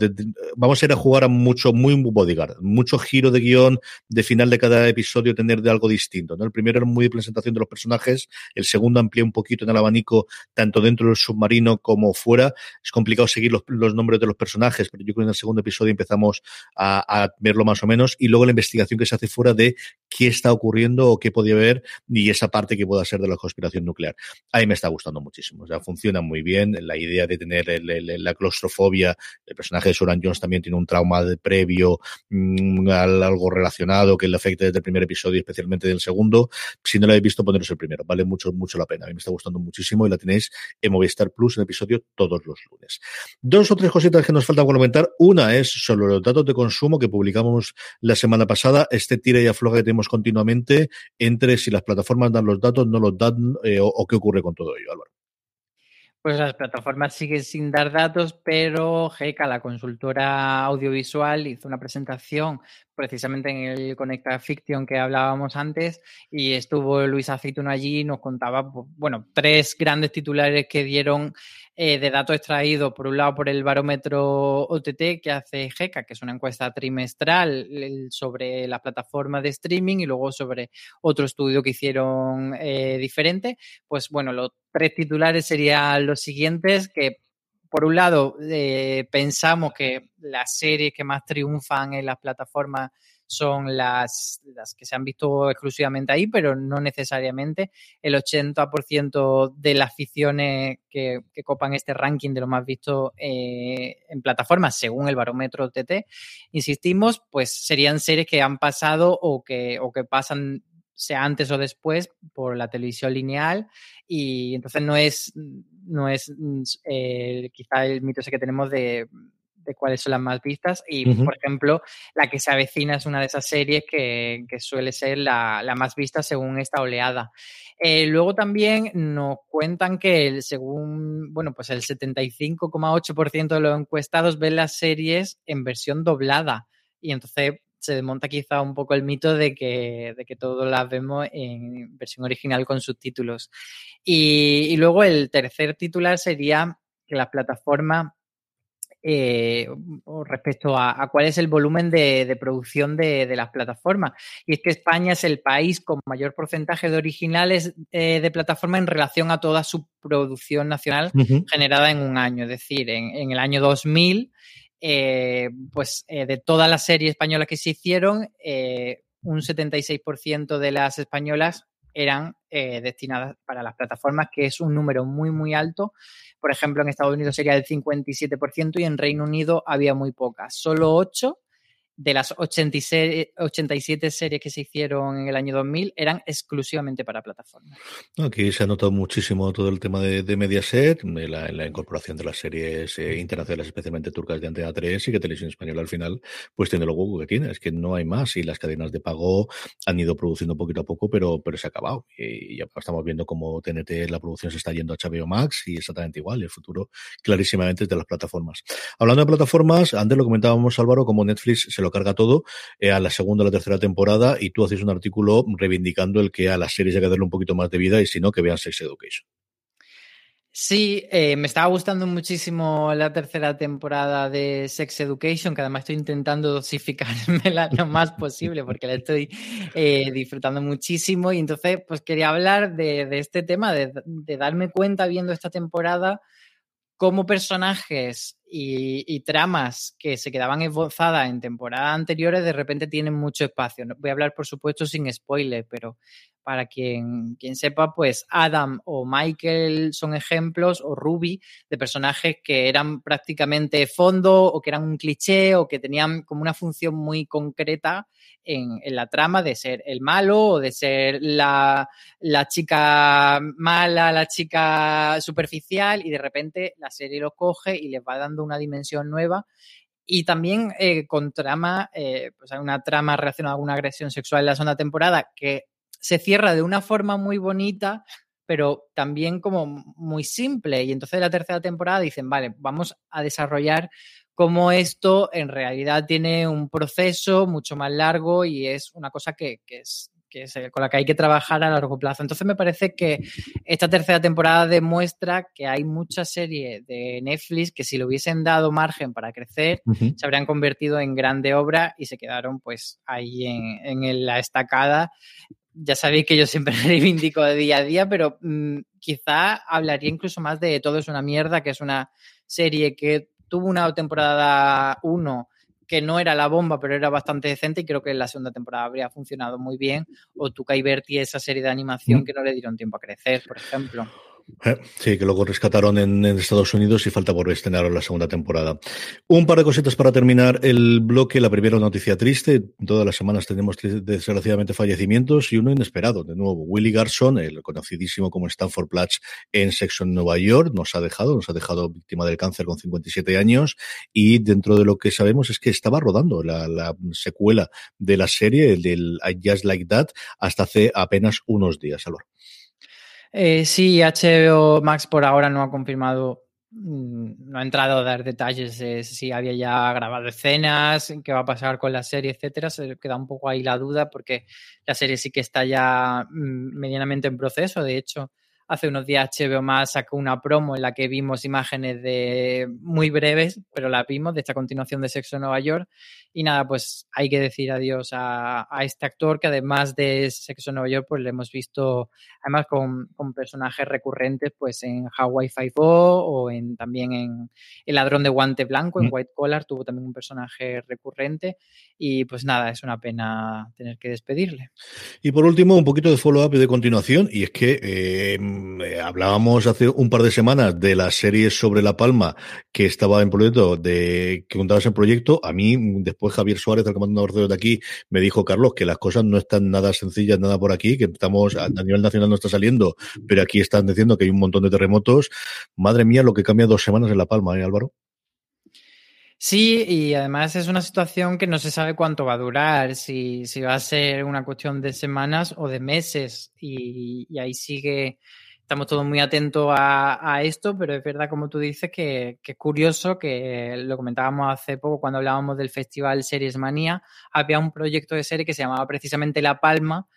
vamos a ir a jugar a mucho, muy bodyguard, mucho giro de guion de final de cada episodio tener de algo distinto. ¿no? El primero era muy de presentación de los personajes, el segundo amplía un poquito en el abanico, tanto dentro del submarino como fuera. Es complicado seguir los, nombres de los personajes, pero yo creo que en el segundo episodio empezamos a, a, verlo más o menos, y luego la investigación que se hace fuera de qué está ocurriendo o qué podía haber, y esa parte que pueda ser de la conspiración nuclear. Ahí me está gustando muchísimo. O sea, funciona muy bien. La idea de tener la claustrofobia el personaje de Soran Jones también tiene un trauma de previo, mm, algo relacionado que le afecta desde el primer episodio, especialmente del segundo. Si no lo habéis visto, poneros el primero. Vale mucho, mucho la pena. A mí me está gustando muchísimo y la tenéis en Movistar Plus en episodio todos los lunes. Dos o tres cositas que nos falta comentar. Una es sobre los datos de consumo que publicamos la semana pasada. Este tira y afloja que tenemos continuamente entre si las plataformas dan los datos, no los dan eh, o qué ocurre con todo ello, Álvaro. Pues las plataformas siguen sin dar datos, pero GECA, la consultora audiovisual, hizo una presentación precisamente en el Conecta Fiction que hablábamos antes y estuvo Luis Aceituno allí y nos contaba, bueno, tres grandes titulares que dieron eh, de datos extraídos, por un lado por el barómetro OTT que hace GECA, que es una encuesta trimestral sobre las plataformas de streaming y luego sobre otro estudio que hicieron eh, diferente. Pues bueno, los tres titulares serían los siguientes, que por un lado, eh, pensamos que las series que más triunfan en las plataformas son las, las que se han visto exclusivamente ahí, pero no necesariamente. El 80% de las ficciones que, copan este ranking de lo más visto eh, en plataformas, según el barómetro TT, insistimos, pues serían series que han pasado o que, o que pasan sea antes o después por la televisión lineal y entonces no es, no es eh, quizá el mito ese que tenemos de, cuáles son las más vistas. Y, por ejemplo, la que se avecina es una de esas series que, suele ser la, más vista según esta oleada. Eh, luego también nos cuentan que el, según, bueno, pues el 75,8% de los encuestados ven las series en versión doblada. Y entonces se desmonta quizá un poco el mito de que, de que todos las vemos en versión original con subtítulos. Y, y luego el tercer titular sería que las plataformas eh, respecto a, cuál es el volumen de, producción de, las plataformas. Y es que España es el país con mayor porcentaje de originales eh, de plataforma en relación a toda su producción nacional generada en un año. Es decir, en, el año 2000, eh, pues de todas las series españolas que se hicieron, un 76% de las españolas eran destinadas para las plataformas, que es un número muy, muy alto por ejemplo, en Estados Unidos sería del 57% y en Reino Unido había muy pocas. Solo 8 de las 87 series que se hicieron en el año 2000 eran exclusivamente para plataformas. Aquí se ha notado muchísimo todo el tema de, Mediaset, la, la, incorporación de las series eh, internacionales, especialmente turcas de Antena 3 y que Televisión Española al final pues tiene lo hueco que tiene, es que no hay más y las cadenas de pago han ido produciendo poquito a poco, pero, pero se ha acabado y ya estamos viendo cómo TNT, la producción se está yendo a HBO Max y exactamente igual, el futuro clarísimamente es de las plataformas. Hablando de plataformas, antes lo comentábamos Álvaro, como Netflix se lo carga todo eh, a la segunda o la tercera temporada y tú haces un artículo reivindicando el que a las series hay que darle un poquito más de vida y si no, que vean Sex Education. Sí, eh, me estaba gustando muchísimo la tercera temporada de Sex Education, que además estoy intentando dosificármela lo más posible porque la estoy eh, disfrutando muchísimo. Y entonces, pues quería hablar de, este tema, de, darme cuenta viendo esta temporada cómo personajes y, tramas que se quedaban esbozadas en temporadas anteriores de repente tienen mucho espacio. Voy a hablar, por supuesto, sin spoiler, pero para quien, quien sepa, pues Adam o Michael son ejemplos, o Ruby, de personajes que eran prácticamente fondo o que eran un cliché o que tenían como una función muy concreta en, la trama de ser el malo o de ser la, chica mala, la chica superficial y de repente la serie lo coge y les va dando una dimensión nueva. Y también eh, con trama, eh, pues hay una trama relacionada a alguna agresión sexual en la segunda temporada que se cierra de una forma muy bonita, pero también como muy simple. Y entonces en la tercera temporada dicen, vale, vamos a desarrollar cómo esto en realidad tiene un proceso mucho más largo y es una cosa que, es con la que hay que trabajar a largo plazo. Entonces me parece que esta tercera temporada demuestra que hay muchas series de Netflix que si le hubiesen dado margen para crecer, se habrían convertido en grande obra y se quedaron pues ahí en, en la estacada. Ya sabéis que yo siempre reivindico de día a día, pero mm, quizá hablaría incluso más de Todo es una mierda, que es una serie que tuvo una temporada 1 que no era la bomba, pero era bastante decente y creo que en la segunda temporada habría funcionado muy bien. O Tuca y Bertie, esa serie de animación mm. que no le dieron tiempo a crecer, por ejemplo. Eh, sí, que luego rescataron en, Estados Unidos y falta por estrenar la segunda temporada. Un par de cositas para terminar el bloque. La primera noticia triste. Todas las semanas tenemos desgraciadamente fallecimientos y uno inesperado. De nuevo, Willy Garson, el conocidísimo como Stanford Platch en Sexo en Nueva York, nos ha dejado, nos ha dejado víctima del cáncer con 57 años y dentro de lo que sabemos es que estaba rodando la, secuela de la serie, del I Just Like That, hasta hace apenas unos días. Eh, sí, HBO Max por ahora no ha confirmado, mm, no ha entrado a dar detalles de si había ya grabado escenas, qué va a pasar con la serie, etcétera. Se queda un poco ahí la duda porque la serie sí que está ya mm, medianamente en proceso. De hecho, Hace unos días HBO más sacó una promo en la que vimos imágenes de muy breves, pero la vimos de esta continuación de Sexo en Nueva York. Y nada, pues hay que decir adiós a, este actor que además de Sexo en Nueva York, pues le hemos visto además con, personajes recurrentes pues en Hawaii Five-O o en, también en El ladrón de guante blanco, en. White Collar, tuvo también un personaje recurrente. Y pues nada, es una pena tener que despedirle. Y por último, un poquito de follow-up y de continuación, y es que eh, eh, hablábamos hace un par de semanas de la serie sobre La Palma que estaba en proyecto, de que contabas en proyecto. A mí, después Javier Suárez, el comandante de aquí, me dijo, Carlos, que las cosas no están nada sencillas, nada por aquí, que estamos a nivel nacional no está saliendo, pero aquí están diciendo que hay un montón de terremotos. Madre mía, lo que cambia dos semanas en La Palma, ¿eh, Álvaro? Sí, y además es una situación que no se sabe cuánto va a durar, si, si va a ser una cuestión de semanas o de meses. Y, y ahí sigue, estamos todos muy atentos a, a, esto, pero es verdad, como tú dices, que, que, es curioso que lo comentábamos hace poco cuando hablábamos del festival Series Manía, había un proyecto de serie que se llamaba precisamente La Palma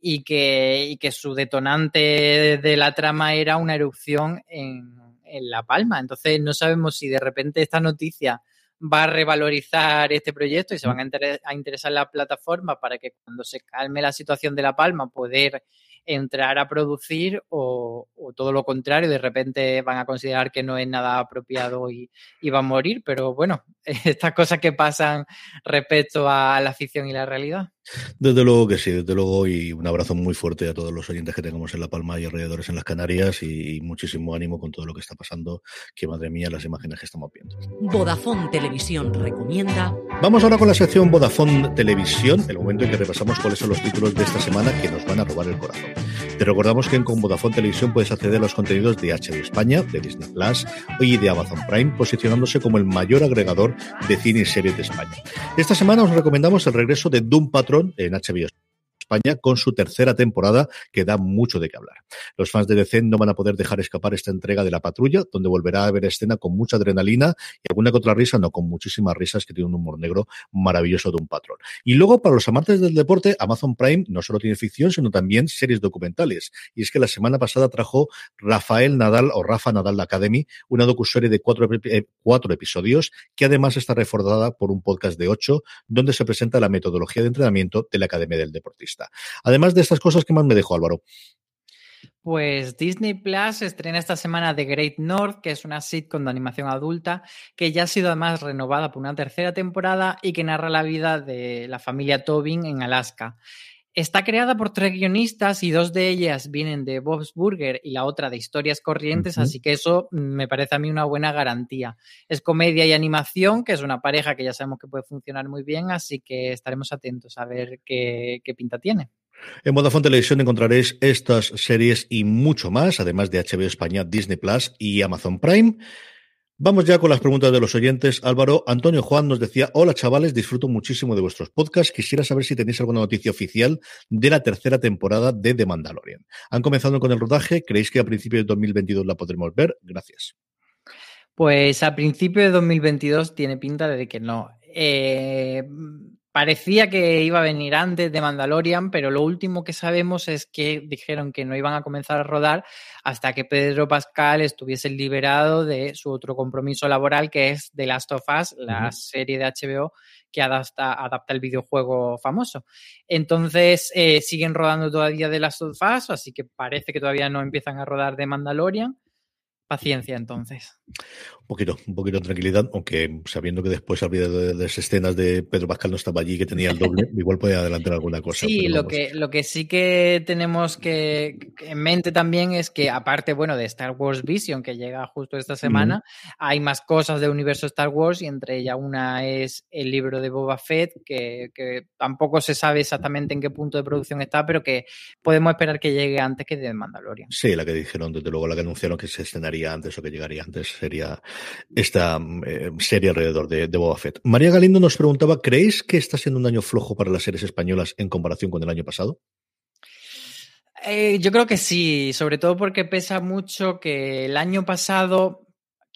y que, y que su detonante de la trama era una erupción en, en La Palma. Entonces no sabemos si de repente esta noticia va a revalorizar este proyecto y se van a, inter a interesar la plataforma para que cuando se calme la situación de La Palma poder entrar a producir o, todo lo contrario, de repente van a considerar que no es nada apropiado y, y va a morir. Pero bueno, estas cosas que pasan respecto a la ficción y la realidad. Desde luego que sí, desde luego, y un abrazo muy fuerte a todos los oyentes que tengamos en La Palma y alrededores en las Canarias, y, y muchísimo ánimo con todo lo que está pasando, que madre mía, las imágenes que estamos viendo. Vodafone Televisión recomienda. Vamos ahora con la sección Vodafone Televisión, el momento en que repasamos cuáles son los títulos de esta semana que nos van a robar el corazón. Te recordamos que en con Vodafone Televisión puedes acceder a los contenidos de HBO España, de Disney Plus y de Amazon Prime, posicionándose como el mayor agregador de cine y series de España. Esta semana os recomendamos el regreso de Doom Patrol en HBO España con su tercera temporada que da mucho de qué hablar. Los fans de DC no van a poder dejar escapar esta entrega de la patrulla, donde volverá a haber escena con mucha adrenalina y alguna que otra risa, no con muchísimas risas que tiene un humor negro maravilloso de un patrón. Y luego, para los amantes del deporte, Amazon Prime no solo tiene ficción, sino también series documentales. Y es que la semana pasada trajo Rafael Nadal o Rafa Nadal Academy, una docuserie de cuatro, eh, cuatro episodios que además está reforzada por un podcast de ocho, donde se presenta la metodología de entrenamiento de la Academia del Deportista. Además de estas cosas, ¿qué más me dejó Álvaro? Pues Disney Plus estrena esta semana The Great North, que es una sitcom de animación adulta que ya ha sido además renovada por una tercera temporada y que narra la vida de la familia Tobin en Alaska. Está creada por tres guionistas y dos de ellas vienen de Bob's Burger y la otra de Historias Corrientes, uh -huh. así que eso me parece a mí una buena garantía. Es comedia y animación, que es una pareja que ya sabemos que puede funcionar muy bien, así que estaremos atentos a ver qué, qué pinta tiene. En Vodafone Televisión encontraréis estas series y mucho más, además de HBO España, Disney Plus y Amazon Prime. Vamos ya con las preguntas de los oyentes. Álvaro, Antonio Juan nos decía, hola chavales, disfruto muchísimo de vuestros podcasts. Quisiera saber si tenéis alguna noticia oficial de la tercera temporada de The Mandalorian. ¿Han comenzado con el rodaje? ¿Creéis que a principios de 2022 la podremos ver? Gracias. Pues a principio de 2022 tiene pinta de que no. Eh, parecía que iba a venir antes de Mandalorian, pero lo último que sabemos es que dijeron que no iban a comenzar a rodar hasta que Pedro Pascal estuviese liberado de su otro compromiso laboral, que es The Last of Us, la uh -huh. serie de HBO que adapta, adapta, el videojuego famoso. Entonces, eh, siguen rodando todavía The Last of Us, así que parece que todavía no empiezan a rodar de Mandalorian. Paciencia, entonces. Un poquito, un poquito de tranquilidad, aunque sabiendo que después habría de, de las escenas de Pedro Pascal no estaba allí, que tenía el doble, igual puede adelantar alguna cosa. Sí, lo que, lo que sí que tenemos que en mente también es que, aparte, bueno, de Star Wars Vision, que llega justo esta semana, mm. hay más cosas de universo Star Wars y entre ellas una es el libro de Boba Fett, que, que tampoco se sabe exactamente en qué punto de producción está, pero que podemos esperar que llegue antes que de Mandalorian. Sí, la que dijeron, desde luego, la que anunciaron que se antes o que llegaría antes sería esta eh, serie alrededor de, de, Boba Fett. María Galindo nos preguntaba, ¿creéis que está siendo un año flojo para las series españolas en comparación con el año pasado? Eh, yo creo que sí, sobre todo porque pesa mucho que el año pasado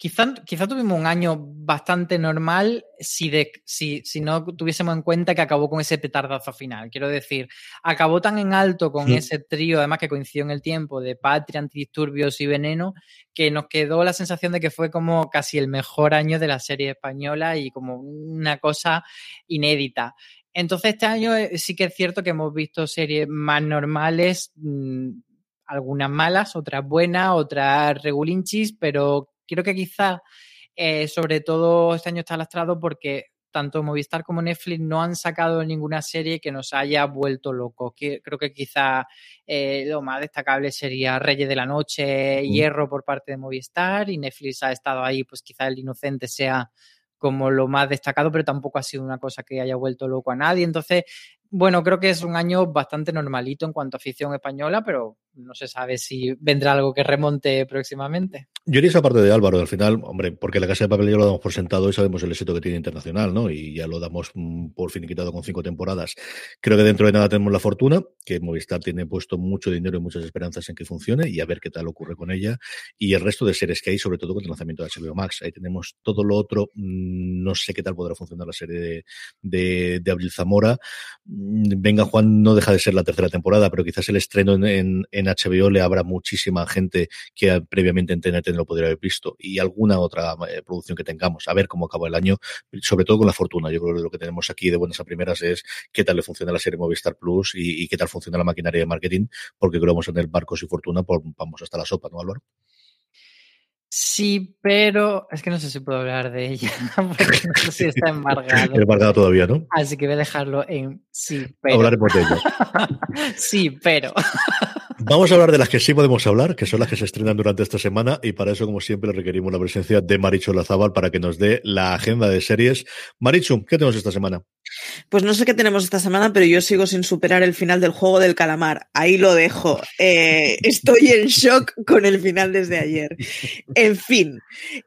Quizá, quizá, tuvimos un año bastante normal si, de, si, si, no tuviésemos en cuenta que acabó con ese petardazo final. Quiero decir, acabó tan en alto con sí. ese trío, además que coincidió en el tiempo, de Patria, Antidisturbios y Veneno, que nos quedó la sensación de que fue como casi el mejor año de la serie española y como una cosa inédita. Entonces, este año eh, sí que es cierto que hemos visto series más normales, mmm, algunas malas, otras buenas, otras regulinchis, pero creo que quizá, eh, sobre todo este año está lastrado porque tanto Movistar como Netflix no han sacado ninguna serie que nos haya vuelto locos. Creo que quizá eh, lo más destacable sería Reyes de la Noche. Hierro por parte de Movistar y Netflix ha estado ahí, pues quizá El Inocente sea como lo más destacado, pero tampoco ha sido una cosa que haya vuelto loco a nadie. Entonces, bueno, creo que es un año bastante normalito en cuanto a afición española, pero no se sabe si vendrá algo que remonte próximamente. Yo iría esa parte de Álvaro, al final, hombre, porque la Casa de Papel ya lo damos por sentado y sabemos el éxito que tiene internacional, ¿no? Y ya lo damos mm, por finiquitado con cinco temporadas. Creo que dentro de nada tenemos la fortuna, que Movistar tiene puesto mucho dinero y muchas esperanzas en que funcione y a ver qué tal ocurre con ella. Y el resto de series que hay, sobre todo con el lanzamiento de HBO Max. Ahí tenemos todo lo otro. Mm, no sé qué tal podrá funcionar la serie de, de, Abril Zamora. Mm, Venga Juan no deja de ser la tercera temporada, pero quizás el estreno en, en, en HBO le habrá muchísima gente que previamente en TNT no lo podría haber visto y alguna otra eh, producción que tengamos. A ver cómo acaba el año, sobre todo con la fortuna. Yo creo que lo que tenemos aquí de buenas a primeras es qué tal le funciona la serie Movistar Plus y, y qué tal funciona la maquinaria de marketing, porque creo que vamos a tener barcos y fortuna, por, vamos hasta la sopa, ¿no, Álvaro? Sí, pero es que no sé si puedo hablar de ella, porque no sé si está embargado. embargado todavía, ¿no? Así que voy a dejarlo en sí, pero. Hablaremos de ello. sí, pero. Vamos a hablar de las que sí podemos hablar, que son las que se estrenan durante esta semana, y para eso, como siempre, requerimos la presencia de Marichu Lazabal para que nos dé la agenda de series. Marichu, ¿qué tenemos esta semana? Pues no sé qué tenemos esta semana, pero yo sigo sin superar el final del juego del calamar. Ahí lo dejo. Eh, estoy en shock con el final desde ayer. En fin,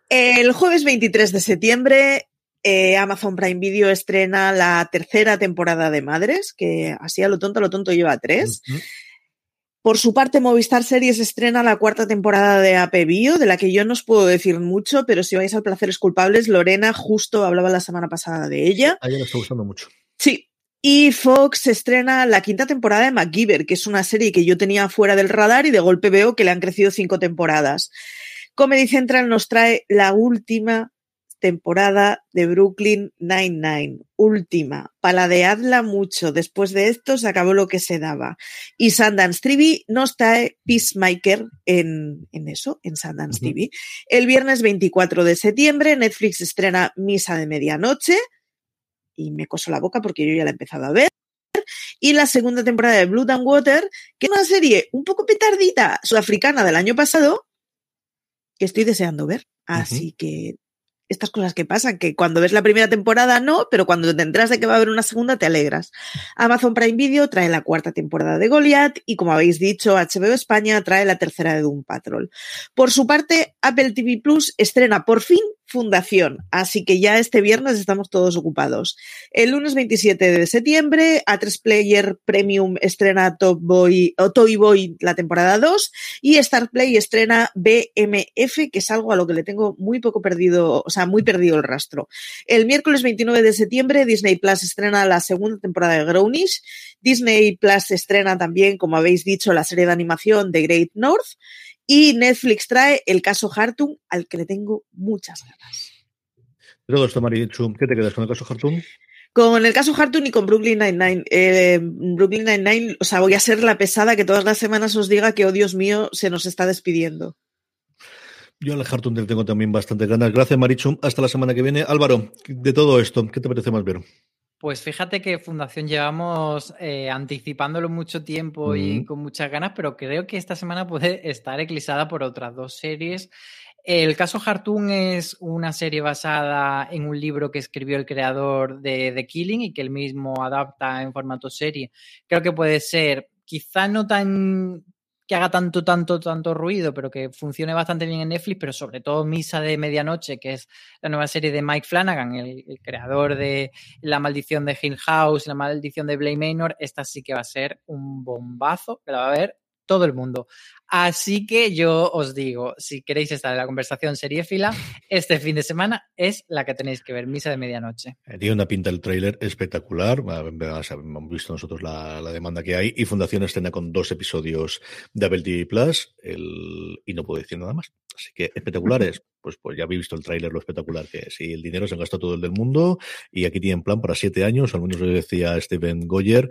el jueves 23 de septiembre eh, Amazon Prime Video estrena la tercera temporada de Madres, que así a lo tonto, a lo tonto lleva tres. Uh -huh. Por su parte, Movistar Series estrena la cuarta temporada de AP Bio, de la que yo no os puedo decir mucho, pero si vais al Placeres Culpables, Lorena justo hablaba la semana pasada de ella. A ella le está gustando mucho. Sí. Y Fox estrena la quinta temporada de MacGyver, que es una serie que yo tenía fuera del radar y de golpe veo que le han crecido cinco temporadas. Comedy Central nos trae la última temporada de Brooklyn Nine-Nine. Última. Paladeadla mucho. Después de esto se acabó lo que se daba. Y Sundance TV nos trae Peacemaker en, en eso, en Sundance uh -huh. TV. El viernes 24 de septiembre Netflix estrena Misa de Medianoche. Y me coso la boca porque yo ya la he empezado a ver y la segunda temporada de Blood and Water, que es una serie un poco petardita sudafricana del año pasado, que estoy deseando ver. Así uh -huh. que estas cosas que pasan, que cuando ves la primera temporada no, pero cuando te de que va a haber una segunda te alegras. Amazon Prime Video trae la cuarta temporada de Goliath y como habéis dicho, HBO España trae la tercera de Doom Patrol. Por su parte, Apple TV Plus estrena por fin Fundación, así que ya este viernes estamos todos ocupados. El lunes 27 de septiembre, A3 Player Premium estrena Toy Boy la temporada 2 y Star Play estrena BMF, que es algo a lo que le tengo muy poco perdido, sea, muy perdido el rastro. El miércoles 29 de septiembre, Disney Plus estrena la segunda temporada de Grownish. Disney Plus estrena también, como habéis dicho, la serie de animación de Great North. Y Netflix trae el caso Hartung, al que le tengo muchas ganas. Todo esto, Marichu, ¿qué te quedas con el caso Hartung? Con el caso Hartung y con Brooklyn Nine-Nine. Eh, Brooklyn Nine-Nine, o sea, voy a ser la pesada que todas las semanas os diga que, oh Dios mío, se nos está despidiendo. Yo al Hartung le tengo también bastante ganas. Gracias, Marichu. Hasta la semana que viene. Álvaro, de todo esto, ¿qué te parece más ver? Pues fíjate que Fundación llevamos eh, anticipándolo mucho tiempo mm. y con muchas ganas, pero creo que esta semana puede estar eclipsada por otras dos series. El caso Hartung es una serie basada en un libro que escribió el creador de The Killing y que él mismo adapta en formato serie. Creo que puede ser quizá no tan que haga tanto, tanto, tanto ruido, pero que funcione bastante bien en Netflix, pero sobre todo Misa de Medianoche, que es la nueva serie de Mike Flanagan, el, creador de La Maldición de Hill House, La Maldición de Blake Manor, esta sí que va a ser un bombazo, que la va a ver todo el mundo. Así que yo os digo, si queréis estar en la conversación seriéfila, este fin de semana es la que tenéis que ver, Misa de Medianoche. Tiene una pinta el tráiler espectacular. Hemos visto nosotros la, la, demanda que hay y Fundación estrena con dos episodios de Apple TV Plus el, y no puedo decir nada más. Así que espectaculares. Pues, pues ya habéis visto el tráiler, lo espectacular que es. Y el dinero se han gastado todo el del mundo y aquí tienen plan para siete años. Al menos lo decía Steven Goyer,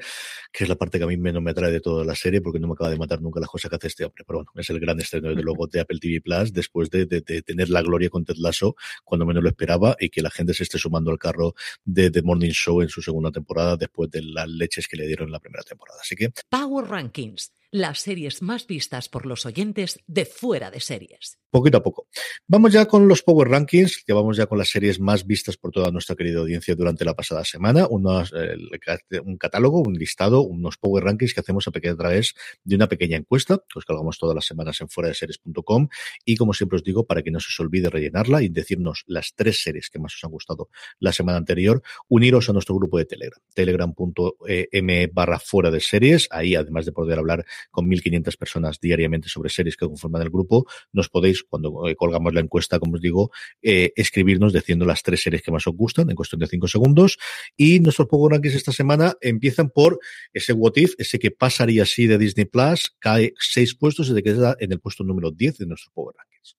que es la parte que a mí menos me atrae de toda la serie porque no me acaba de matar nunca las cosas que hace este hombre. Pero bueno, es el gran estreno desde luego de Apple TV Plus después de, de, de, tener la gloria con Ted Lasso cuando menos lo esperaba y que la gente se esté sumando al carro de The Morning Show en su segunda temporada después de las leches que le dieron en la primera temporada. Así que. Power Rankings, las series más vistas por los oyentes de fuera de series. Poquito a poco. Vamos ya con los Power Rankings, ya vamos ya con las series más vistas por toda nuestra querida audiencia durante la pasada semana, unos, un catálogo, un listado, unos Power Rankings que hacemos a, pequeña, través de una pequeña encuesta, que os cargamos todas las semanas en fuera de series.com y como siempre os digo, para que no se os olvide rellenarla y decirnos las tres series que más os han gustado la semana anterior, uniros a nuestro grupo de Telegram, telegram.me barra fuera de series, ahí además de poder hablar con 1500 personas diariamente sobre series que conforman el grupo, nos podéis cuando eh, colgamos la encuesta, como os digo, eh, escribirnos diciendo las tres series que más os gustan en cuestión de cinco segundos. Y nuestros Power Rankings esta semana empiezan por ese What If, ese que pasaría así de Disney Plus, cae seis puestos y se queda en el puesto número 10 de nuestros Power Rankings.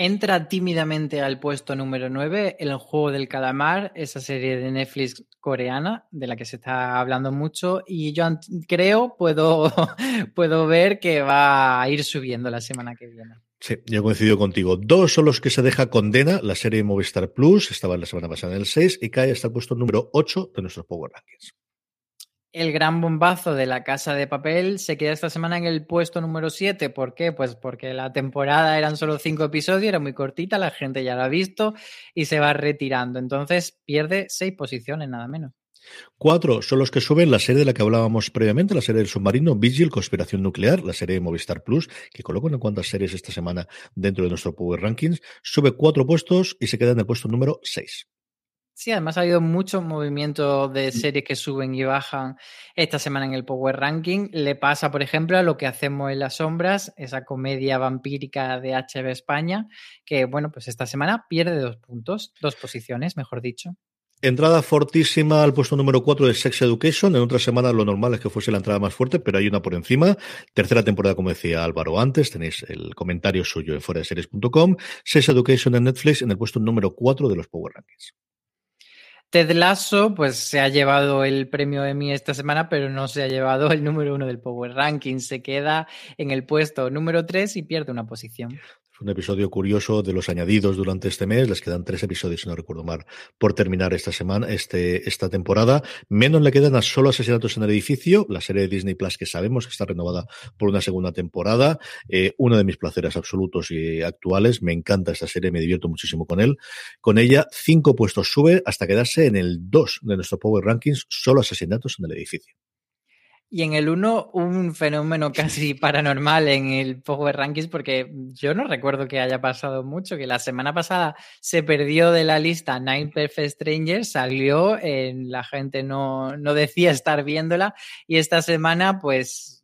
Entra tímidamente al puesto número 9 El juego del calamar, esa serie de Netflix coreana de la que se está hablando mucho y yo creo, puedo, puedo ver que va a ir subiendo la semana que viene. Sí, yo coincido contigo. Dos son los que se deja condena, la serie Movistar Plus, estaba la semana pasada en el 6 y cae hasta el puesto número 8 de nuestros Power Rankings. El gran bombazo de la Casa de Papel se queda esta semana en el puesto número 7. ¿Por qué? Pues porque la temporada eran solo cinco episodios, era muy cortita, la gente ya la ha visto y se va retirando. Entonces pierde seis posiciones, nada menos. Cuatro son los que suben la serie de la que hablábamos previamente, la serie del submarino, Vigil, Conspiración Nuclear, la serie de Movistar Plus, que coloco en cuantas series esta semana dentro de nuestro Power Rankings. Sube cuatro puestos y se queda en el puesto número seis. Sí, además ha habido mucho movimiento de series que suben y bajan esta semana en el Power Ranking. Le pasa, por ejemplo, a lo que hacemos en las sombras, esa comedia vampírica de HB España, que, bueno, pues esta semana pierde dos puntos, dos posiciones, mejor dicho. Entrada fortísima al puesto número 4 de Sex Education. En otra semana lo normal es que fuese la entrada más fuerte, pero hay una por encima. Tercera temporada, como decía Álvaro antes, tenéis el comentario suyo en fuera de series.com. Sex Education en Netflix en el puesto número 4 de los Power Rankings. Ted Lasso, pues se ha llevado el premio Emmy esta semana, pero no se ha llevado el número uno del Power Ranking. Se queda en el puesto número tres y pierde una posición un episodio curioso de los añadidos durante este mes. Les quedan tres episodios, si no recuerdo mal, por terminar esta semana, este, esta temporada. Menos le quedan a solo asesinatos en el edificio, la serie de Disney Plus que sabemos que está renovada por una segunda temporada. Eh, uno de mis placeres absolutos y actuales. Me encanta esta serie, me divierto muchísimo con él. Con ella, cinco puestos sube hasta quedarse en el 2 de nuestro Power Rankings, solo asesinatos en el edificio. Y en el 1, un fenómeno casi paranormal en el Power Rankings, porque yo no recuerdo que haya pasado mucho, que la semana pasada se perdió de la lista Nine Perfect Strangers, salió, en la gente no, no decía estar viéndola, y esta semana, pues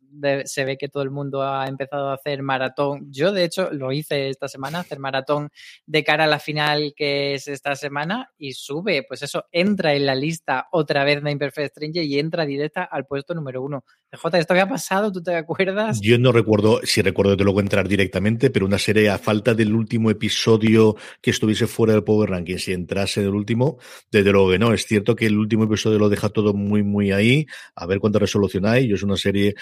se ve que todo el mundo ha empezado a hacer maratón. Yo, de hecho, lo hice esta semana, hacer maratón de cara a la final que es esta semana y sube, pues eso, entra en la lista otra vez de Imperfect Stranger y entra directa al puesto número uno. J, ¿esto había pasado? ¿Tú te acuerdas? Yo no recuerdo, si recuerdo de luego entrar directamente, pero una serie a falta del último episodio que estuviese fuera del Power Ranking, si entrase en el último, desde luego que no. Es cierto que el último episodio lo deja todo muy, muy ahí. A ver cuánta resolución hay. Yo es una serie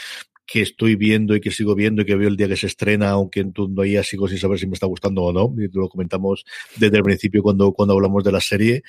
que estoy viendo y que sigo viendo y que veo el día que se estrena, aunque todavía sigo sin saber si me está gustando o no. Y lo comentamos desde el principio cuando, cuando hablamos de la serie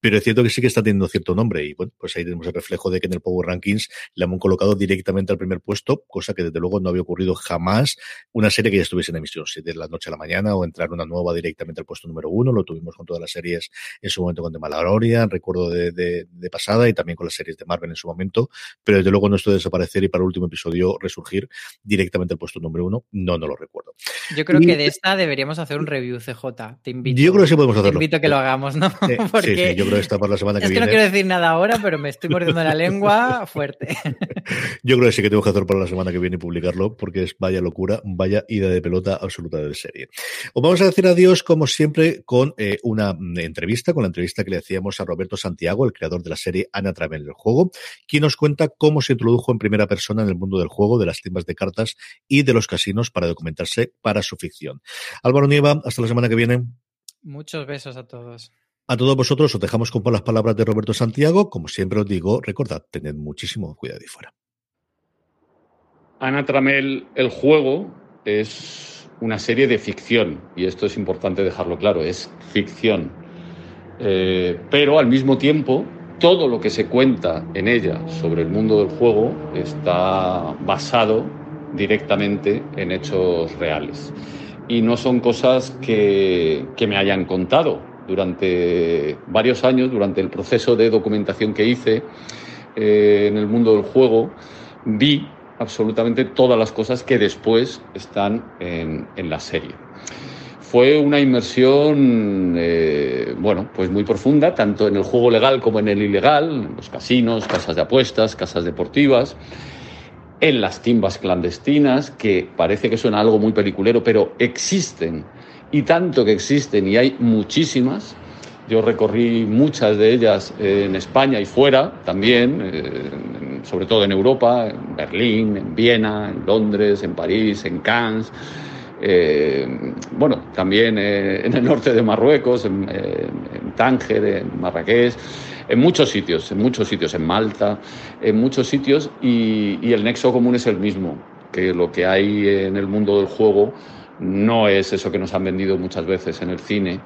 pero es cierto que sí que está teniendo cierto nombre y bueno, pues ahí tenemos el reflejo de que en el Power Rankings le han colocado directamente al primer puesto, cosa que desde luego no había ocurrido jamás una serie que ya estuviese en emisión, si de la noche a la mañana o entrar una nueva directamente al puesto número uno, lo tuvimos con todas las series en su momento con The Mandalorian, recuerdo de, de, pasada y también con las series de Marvel en su momento, pero desde luego no esto de desaparecer y para el último episodio resurgir directamente al puesto número uno, no, no lo recuerdo. Yo creo que de esta deberíamos hacer un review CJ, te invito. Yo creo que sí podemos hacerlo. Te invito a que lo hagamos, ¿no? Porque... sí, esta para la semana que es que no quiero decir nada ahora, pero me estoy mordiendo la lengua fuerte. Yo creo que sí que tengo que hacer para la semana que viene y publicarlo, porque es vaya locura, vaya ida de pelota absoluta de serie. Os vamos a decir adiós, como siempre, con eh, una entrevista, con la entrevista que le hacíamos a Roberto Santiago, el creador de la serie Ana Travel del juego, quien nos cuenta cómo se introdujo en primera persona en el mundo del juego, de las tiendas de cartas y de los casinos para documentarse para su ficción. Álvaro Nieva, hasta la semana que viene. Muchos besos a todos. A todos vosotros os dejamos con las palabras de Roberto Santiago. Como siempre os digo, recordad, tened muchísimo cuidado y fuera. Ana Tramel, el juego, es una serie de ficción, y esto es importante dejarlo claro, es ficción. Eh, pero al mismo tiempo, todo lo que se cuenta en ella sobre el mundo del juego está basado directamente en hechos reales. y no son cosas que, que me hayan contado. Durante varios años, durante el proceso de documentación que hice eh, en el mundo del juego, vi absolutamente todas las cosas que después están en, en la serie. Fue una inmersión, eh, bueno, pues muy profunda, tanto en el juego legal como en el ilegal, en los casinos, casas de apuestas, casas deportivas, en las timbas clandestinas, que parece que suena algo muy peliculero, pero existen, y tanto que existen, y hay muchísimas. Yo recorrí muchas de ellas en España y fuera también, eh, sobre todo en Europa, en Berlín, en Viena, en Londres, en París, en Cannes. Eh, bueno, también eh, en el norte de Marruecos, en, en Tánger, en Marrakech, en muchos sitios, en muchos sitios, en Malta, en muchos sitios, y, y el nexo común es el mismo, que lo que hay en el mundo del juego no es eso que nos han vendido muchas veces en el cine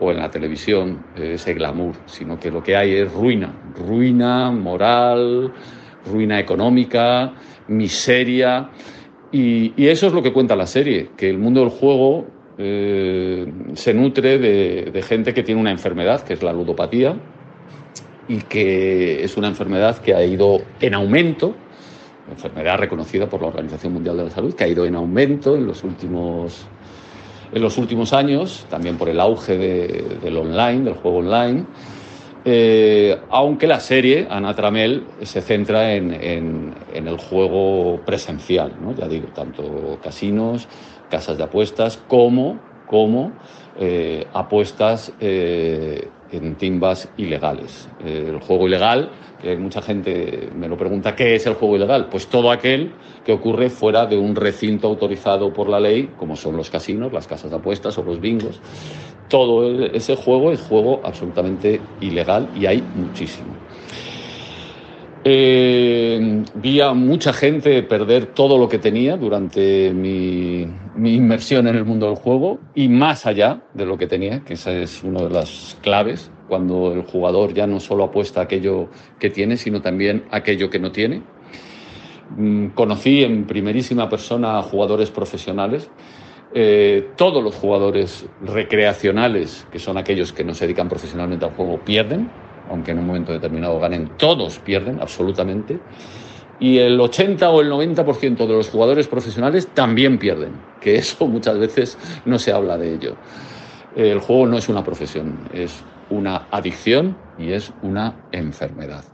o en la televisión, ese glamour, sino que lo que hay es ruina, ruina moral, ruina económica, miseria, y, eso es lo que cuenta la serie, que el mundo del juego eh, se nutre de gente que tiene una enfermedad, que es la ludopatía, y que es una enfermedad que ha ido en aumento, enfermedad reconocida por la Organización Mundial de la Salud, que ha ido en aumento en los últimos, en los últimos años, también por el auge de, del online, del juego online. Eh, aunque la serie, Ana Tramel, se centra en, en, en el juego presencial, ¿no? ya digo, tanto casinos, casas de apuestas, como, como eh, apuestas eh, en timbas ilegales. Eh, el juego ilegal, que mucha gente me lo pregunta, ¿qué es el juego ilegal? Pues todo aquel que ocurre fuera de un recinto autorizado por la ley, como son los casinos, las casas de apuestas o los bingos. Todo ese juego es juego absolutamente ilegal y hay muchísimo. Eh, vi a mucha gente perder todo lo que tenía durante mi, inmersión en el mundo del juego y más allá de lo que tenía, que esa es una de las claves, cuando el jugador ya no solo apuesta aquello que tiene, sino también aquello que no tiene. Mm, conocí en primerísima persona a jugadores profesionales. Eh, todos los jugadores recreacionales, que son aquellos que no se dedican profesionalmente al juego, pierden aunque en un momento determinado ganen, todos pierden absolutamente. Y el 80 o el 90% de los jugadores profesionales también pierden, que eso muchas veces no se habla de ello. El juego no es una profesión, es una adicción y es una enfermedad.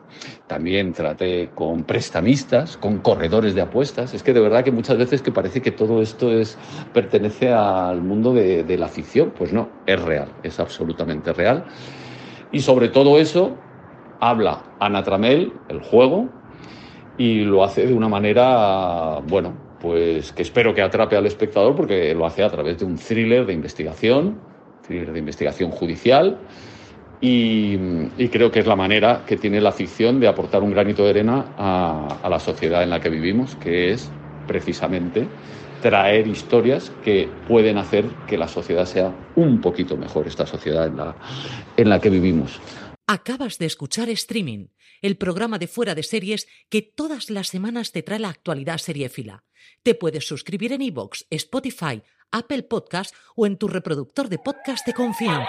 También traté con prestamistas, con corredores de apuestas. Es que de verdad que muchas veces que parece que todo esto es, pertenece al mundo de, de la ficción. Pues no, es real, es absolutamente real. Y sobre todo eso habla Ana Tramel, el juego, y lo hace de una manera, bueno, pues que espero que atrape al espectador porque lo hace a través de un thriller de investigación, thriller de investigación judicial, y, creo que es la manera que tiene la ficción de aportar un granito de arena a la sociedad en la que vivimos, que es precisamente traer historias que pueden hacer que la sociedad sea un poquito mejor, esta sociedad en la, en la que vivimos. Acabas de escuchar Streaming, el programa de fuera de series que todas las semanas te trae la actualidad seriéfila. Te puedes suscribir en iVoox, Spotify, Apple Podcast o en tu reproductor de podcast de confianza.